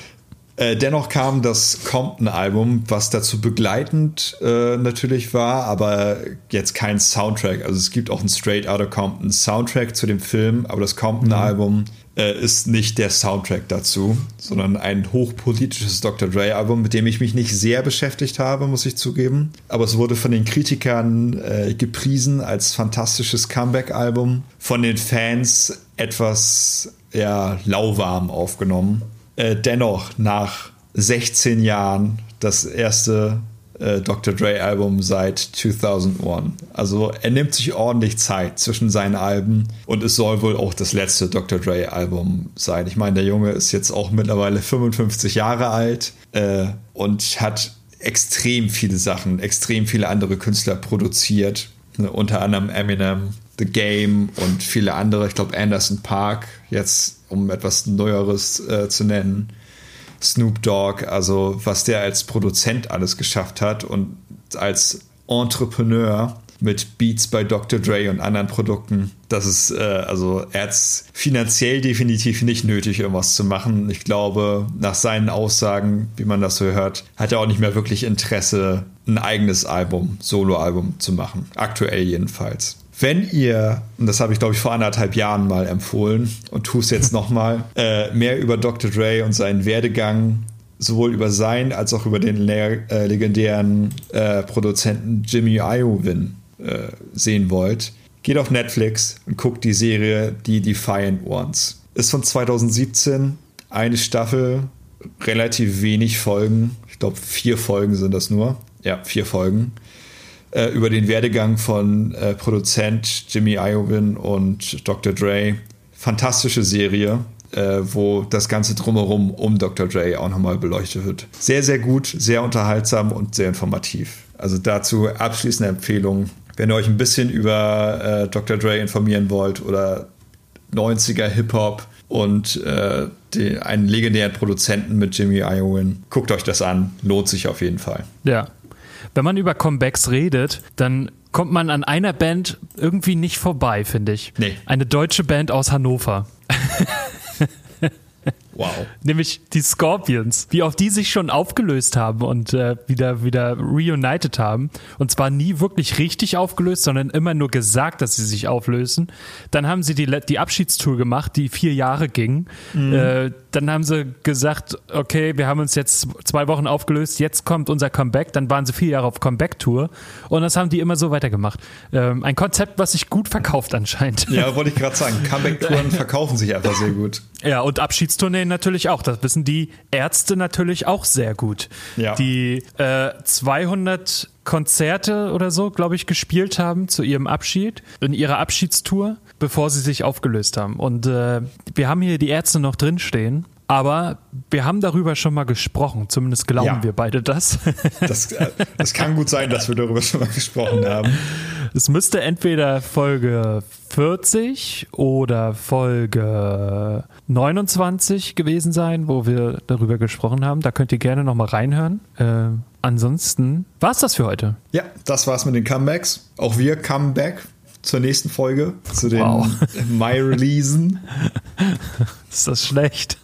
Äh, dennoch kam das Compton-Album, was dazu begleitend äh, natürlich war, aber jetzt kein Soundtrack. Also es gibt auch ein Straight Outta Compton Soundtrack zu dem Film, aber das Compton-Album äh, ist nicht der Soundtrack dazu, sondern ein hochpolitisches Dr. Dre-Album, mit dem ich mich nicht sehr beschäftigt habe, muss ich zugeben. Aber es wurde von den Kritikern äh, gepriesen als fantastisches Comeback-Album, von den Fans etwas ja, lauwarm aufgenommen. Äh, dennoch nach 16 Jahren das erste äh, Dr. Dre Album seit 2001. Also er nimmt sich ordentlich Zeit zwischen seinen Alben und es soll wohl auch das letzte Dr. Dre Album sein. Ich meine, der Junge ist jetzt auch mittlerweile 55 Jahre alt äh, und hat extrem viele Sachen, extrem viele andere Künstler produziert. Ne, unter anderem Eminem, The Game und viele andere. Ich glaube, Anderson Park jetzt um etwas Neueres äh, zu nennen. Snoop Dogg, also was der als Produzent alles geschafft hat und als Entrepreneur mit Beats bei Dr. Dre und anderen Produkten. Das ist, äh, also er hat finanziell definitiv nicht nötig, irgendwas zu machen. Ich glaube, nach seinen Aussagen, wie man das so hört, hat er auch nicht mehr wirklich Interesse, ein eigenes Album, Soloalbum zu machen. Aktuell jedenfalls. Wenn ihr, und das habe ich glaube ich vor anderthalb Jahren mal empfohlen und tue es jetzt nochmal, äh, mehr über Dr. Dre und seinen Werdegang, sowohl über sein als auch über den le äh, legendären äh, Produzenten Jimmy Iovine äh, sehen wollt, geht auf Netflix und guckt die Serie Die Defiant Ones. Ist von 2017, eine Staffel, relativ wenig Folgen. Ich glaube, vier Folgen sind das nur. Ja, vier Folgen. Äh, über den Werdegang von äh, Produzent Jimmy Iovine und Dr. Dre. Fantastische Serie, äh, wo das Ganze drumherum um Dr. Dre auch nochmal beleuchtet wird. Sehr, sehr gut, sehr unterhaltsam und sehr informativ. Also dazu abschließende Empfehlung. Wenn ihr euch ein bisschen über äh, Dr. Dre informieren wollt oder 90er Hip-Hop und äh, die, einen legendären Produzenten mit Jimmy Iovine, guckt euch das an. Lohnt sich auf jeden Fall. Ja. Wenn man über Comebacks redet, dann kommt man an einer Band irgendwie nicht vorbei, finde ich. Nee. Eine deutsche Band aus Hannover. Wow. Nämlich die Scorpions, wie auch die sich schon aufgelöst haben und äh, wieder, wieder reunited haben. Und zwar nie wirklich richtig aufgelöst, sondern immer nur gesagt, dass sie sich auflösen. Dann haben sie die, die Abschiedstour gemacht, die vier Jahre ging. Mhm. Äh, dann haben sie gesagt, okay, wir haben uns jetzt zwei Wochen aufgelöst, jetzt kommt unser Comeback. Dann waren sie vier Jahre auf Comeback-Tour und das haben die immer so weitergemacht. Ähm, ein Konzept, was sich gut verkauft anscheinend. Ja, wollte ich gerade sagen. Comeback-Touren verkaufen sich einfach sehr gut. Ja, und Abschiedstourneen natürlich auch. Das wissen die Ärzte natürlich auch sehr gut. Ja. Die äh, 200 Konzerte oder so, glaube ich, gespielt haben zu ihrem Abschied, in ihrer Abschiedstour, bevor sie sich aufgelöst haben. Und äh, wir haben hier die Ärzte noch drinstehen. Aber wir haben darüber schon mal gesprochen, zumindest glauben ja. wir beide das. das. Äh, das kann gut sein, dass wir darüber schon mal gesprochen haben. Es müsste entweder Folge 40 oder Folge 29 gewesen sein, wo wir darüber gesprochen haben. Da könnt ihr gerne nochmal reinhören. Äh, ansonsten war es das für heute. Ja, das war's mit den Comebacks. Auch wir come back zur nächsten Folge, zu den wow. My-Releasen. Ist das schlecht?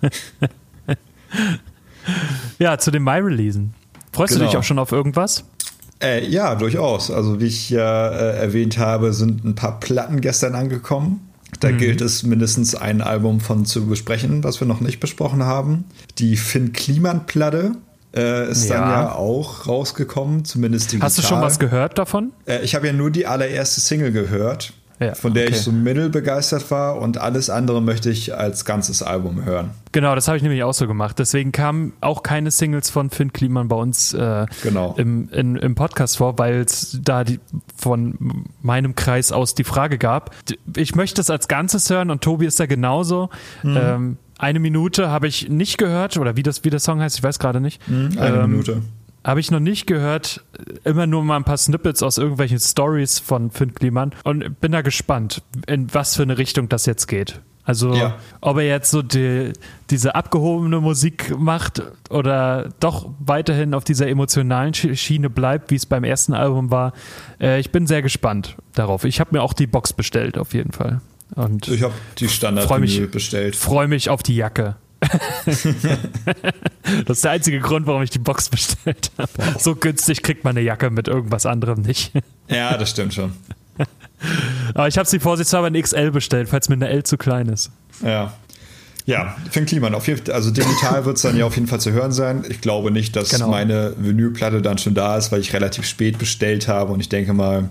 ja, zu den My-Releasen. Freust genau. du dich auch schon auf irgendwas? Äh, ja, durchaus. Also wie ich ja äh, erwähnt habe, sind ein paar Platten gestern angekommen. Da mhm. gilt es mindestens ein Album von zu besprechen, was wir noch nicht besprochen haben. Die Finn Kliman-Platte äh, ist ja. dann ja auch rausgekommen, zumindest digital. Hast du schon was gehört davon? Äh, ich habe ja nur die allererste Single gehört, ja, von der okay. ich so mittelbegeistert war und alles andere möchte ich als ganzes Album hören. Genau, das habe ich nämlich auch so gemacht. Deswegen kamen auch keine Singles von Finn Kliman bei uns äh, genau. im, in, im Podcast vor, weil es da die, von meinem Kreis aus die Frage gab. Ich möchte es als Ganzes hören und Tobi ist da genauso. Mhm. Ähm, eine Minute habe ich nicht gehört, oder wie, das, wie der Song heißt, ich weiß gerade nicht. Mhm, eine ähm, Minute. Habe ich noch nicht gehört. Immer nur mal ein paar Snippets aus irgendwelchen Stories von Finn Kliman und bin da gespannt, in was für eine Richtung das jetzt geht. Also, ja. ob er jetzt so die, diese abgehobene Musik macht oder doch weiterhin auf dieser emotionalen Schiene bleibt, wie es beim ersten Album war. Äh, ich bin sehr gespannt darauf. Ich habe mir auch die Box bestellt, auf jeden Fall. Und ich habe die Standard freu mich, bestellt. Freue mich auf die Jacke. das ist der einzige Grund, warum ich die Box bestellt habe. Wow. So günstig kriegt man eine Jacke mit irgendwas anderem nicht. Ja, das stimmt schon. Aber ich habe sie vorsichtshalber in XL bestellt, falls mir eine L zu klein ist. Ja. Ja, Finn Kliman, auf jeden Fall, also digital wird es dann ja auf jeden Fall zu hören sein. Ich glaube nicht, dass genau. meine Vinylplatte dann schon da ist, weil ich relativ spät bestellt habe und ich denke mal,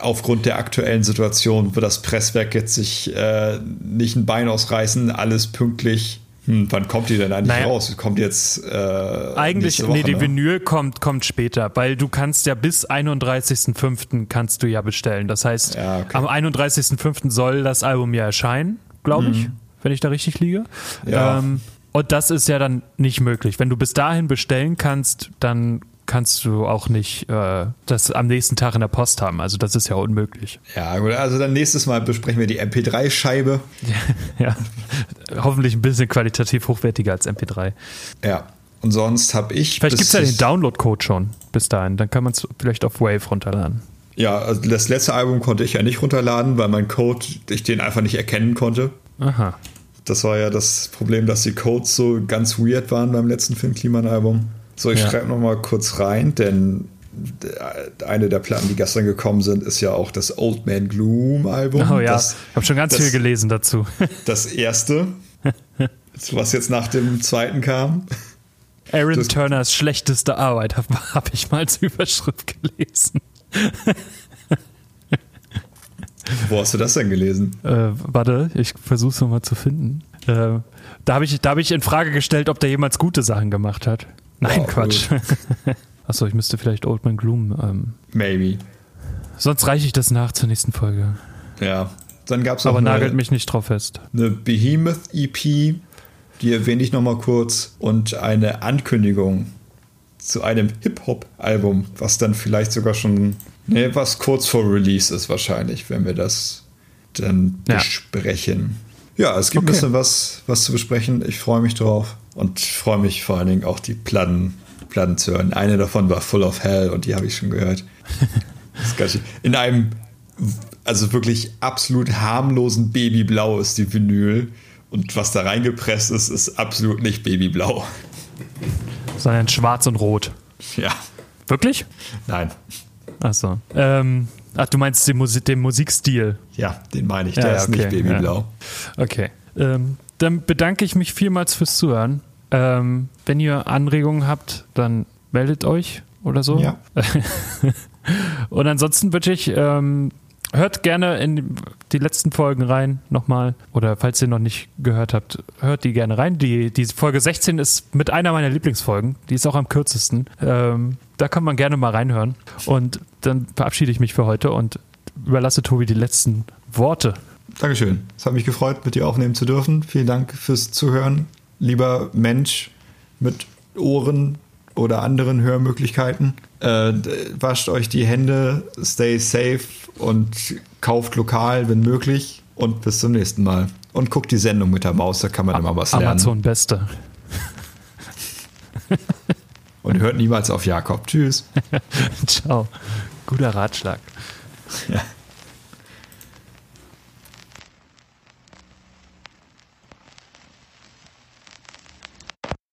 aufgrund der aktuellen Situation wird das Presswerk jetzt sich äh, nicht ein Bein ausreißen, alles pünktlich. Hm, wann kommt die denn eigentlich naja, raus? Kommt jetzt äh, eigentlich Woche, nee, die ne? Vinyl kommt kommt später, weil du kannst ja bis 31.05. kannst du ja bestellen. Das heißt, ja, okay. am 31.05. soll das Album ja erscheinen, glaube ich, mhm. wenn ich da richtig liege. Ja. Ähm, und das ist ja dann nicht möglich. Wenn du bis dahin bestellen kannst, dann kannst du auch nicht äh, das am nächsten Tag in der Post haben. Also das ist ja unmöglich. Ja, gut, also dann nächstes Mal besprechen wir die MP3-Scheibe. ja, hoffentlich ein bisschen qualitativ hochwertiger als MP3. Ja, und sonst habe ich. Vielleicht gibt es ja den Download-Code schon bis dahin. Dann kann man es vielleicht auf Wave runterladen. Ja, also das letzte Album konnte ich ja nicht runterladen, weil mein Code, ich den einfach nicht erkennen konnte. Aha. Das war ja das Problem, dass die Codes so ganz weird waren beim letzten Film Kliman-Album. So, ich ja. schreibe noch mal kurz rein, denn eine der Platten, die gestern gekommen sind, ist ja auch das Old Man Gloom Album. Oh ja, das, ich habe schon ganz das, viel gelesen dazu. Das erste, was jetzt nach dem zweiten kam. Aaron das, Turners schlechteste Arbeit habe hab ich mal als Überschrift gelesen. Wo hast du das denn gelesen? Äh, warte, ich versuche es nochmal zu finden. Äh, da habe ich, hab ich in Frage gestellt, ob der jemals gute Sachen gemacht hat. Nein, Wow, Quatsch. Achso, ich müsste vielleicht Old Man Gloom. Ähm, Maybe. sonst reiche ich das nach zur nächsten Folge. Ja. Dann gab es noch Aber eine, nagelt mich nicht drauf fest. eine Behemoth EP, die erwähne ich nochmal kurz, und eine Ankündigung zu einem Hip-Hop-Album, was dann vielleicht sogar schon, ne, was kurz vor Release ist wahrscheinlich, wenn wir das dann Ja. besprechen. Ja, es gibt Okay. ein bisschen was, was zu besprechen. Ich freue mich drauf und freue mich vor allen Dingen auch die Platten, Platten zu hören. Eine davon war Full of Hell und die habe ich schon gehört. In einem, also wirklich absolut harmlosen Babyblau ist die Vinyl. Und was da reingepresst ist, ist absolut nicht Babyblau. Sondern schwarz und rot. Ja, Wirklich? nein. Achso. Ähm, ach, du meinst den, Musi den Musikstil. Ja, den meine ich. Ja, Der ja, ist nicht Babyblau. Okay. Ähm, dann bedanke ich mich vielmals fürs Zuhören. Ähm, wenn ihr Anregungen habt, dann meldet euch oder so. Ja. Und ansonsten wünsche ich, ähm, hört gerne in die letzten Folgen rein nochmal. Oder falls ihr noch nicht gehört habt, hört die gerne rein. Die, die Folge 16 ist mit einer meiner Lieblingsfolgen. Die ist auch am kürzesten. Ähm, da kann man gerne mal reinhören. Und dann verabschiede ich mich für heute und überlasse Tobi die letzten Worte. Dankeschön. Es hat mich gefreut, mit dir aufnehmen zu dürfen. Vielen Dank fürs Zuhören. Lieber Mensch mit Ohren oder anderen Hörmöglichkeiten. Äh, wascht euch die Hände, stay safe und kauft lokal, wenn möglich. Und bis zum nächsten Mal. Und guckt die Sendung mit der Maus, da kann man immer was lernen. Amazon Beste. Und hört niemals auf Jakob. Tschüss. Ciao. Guter Ratschlag. Ja.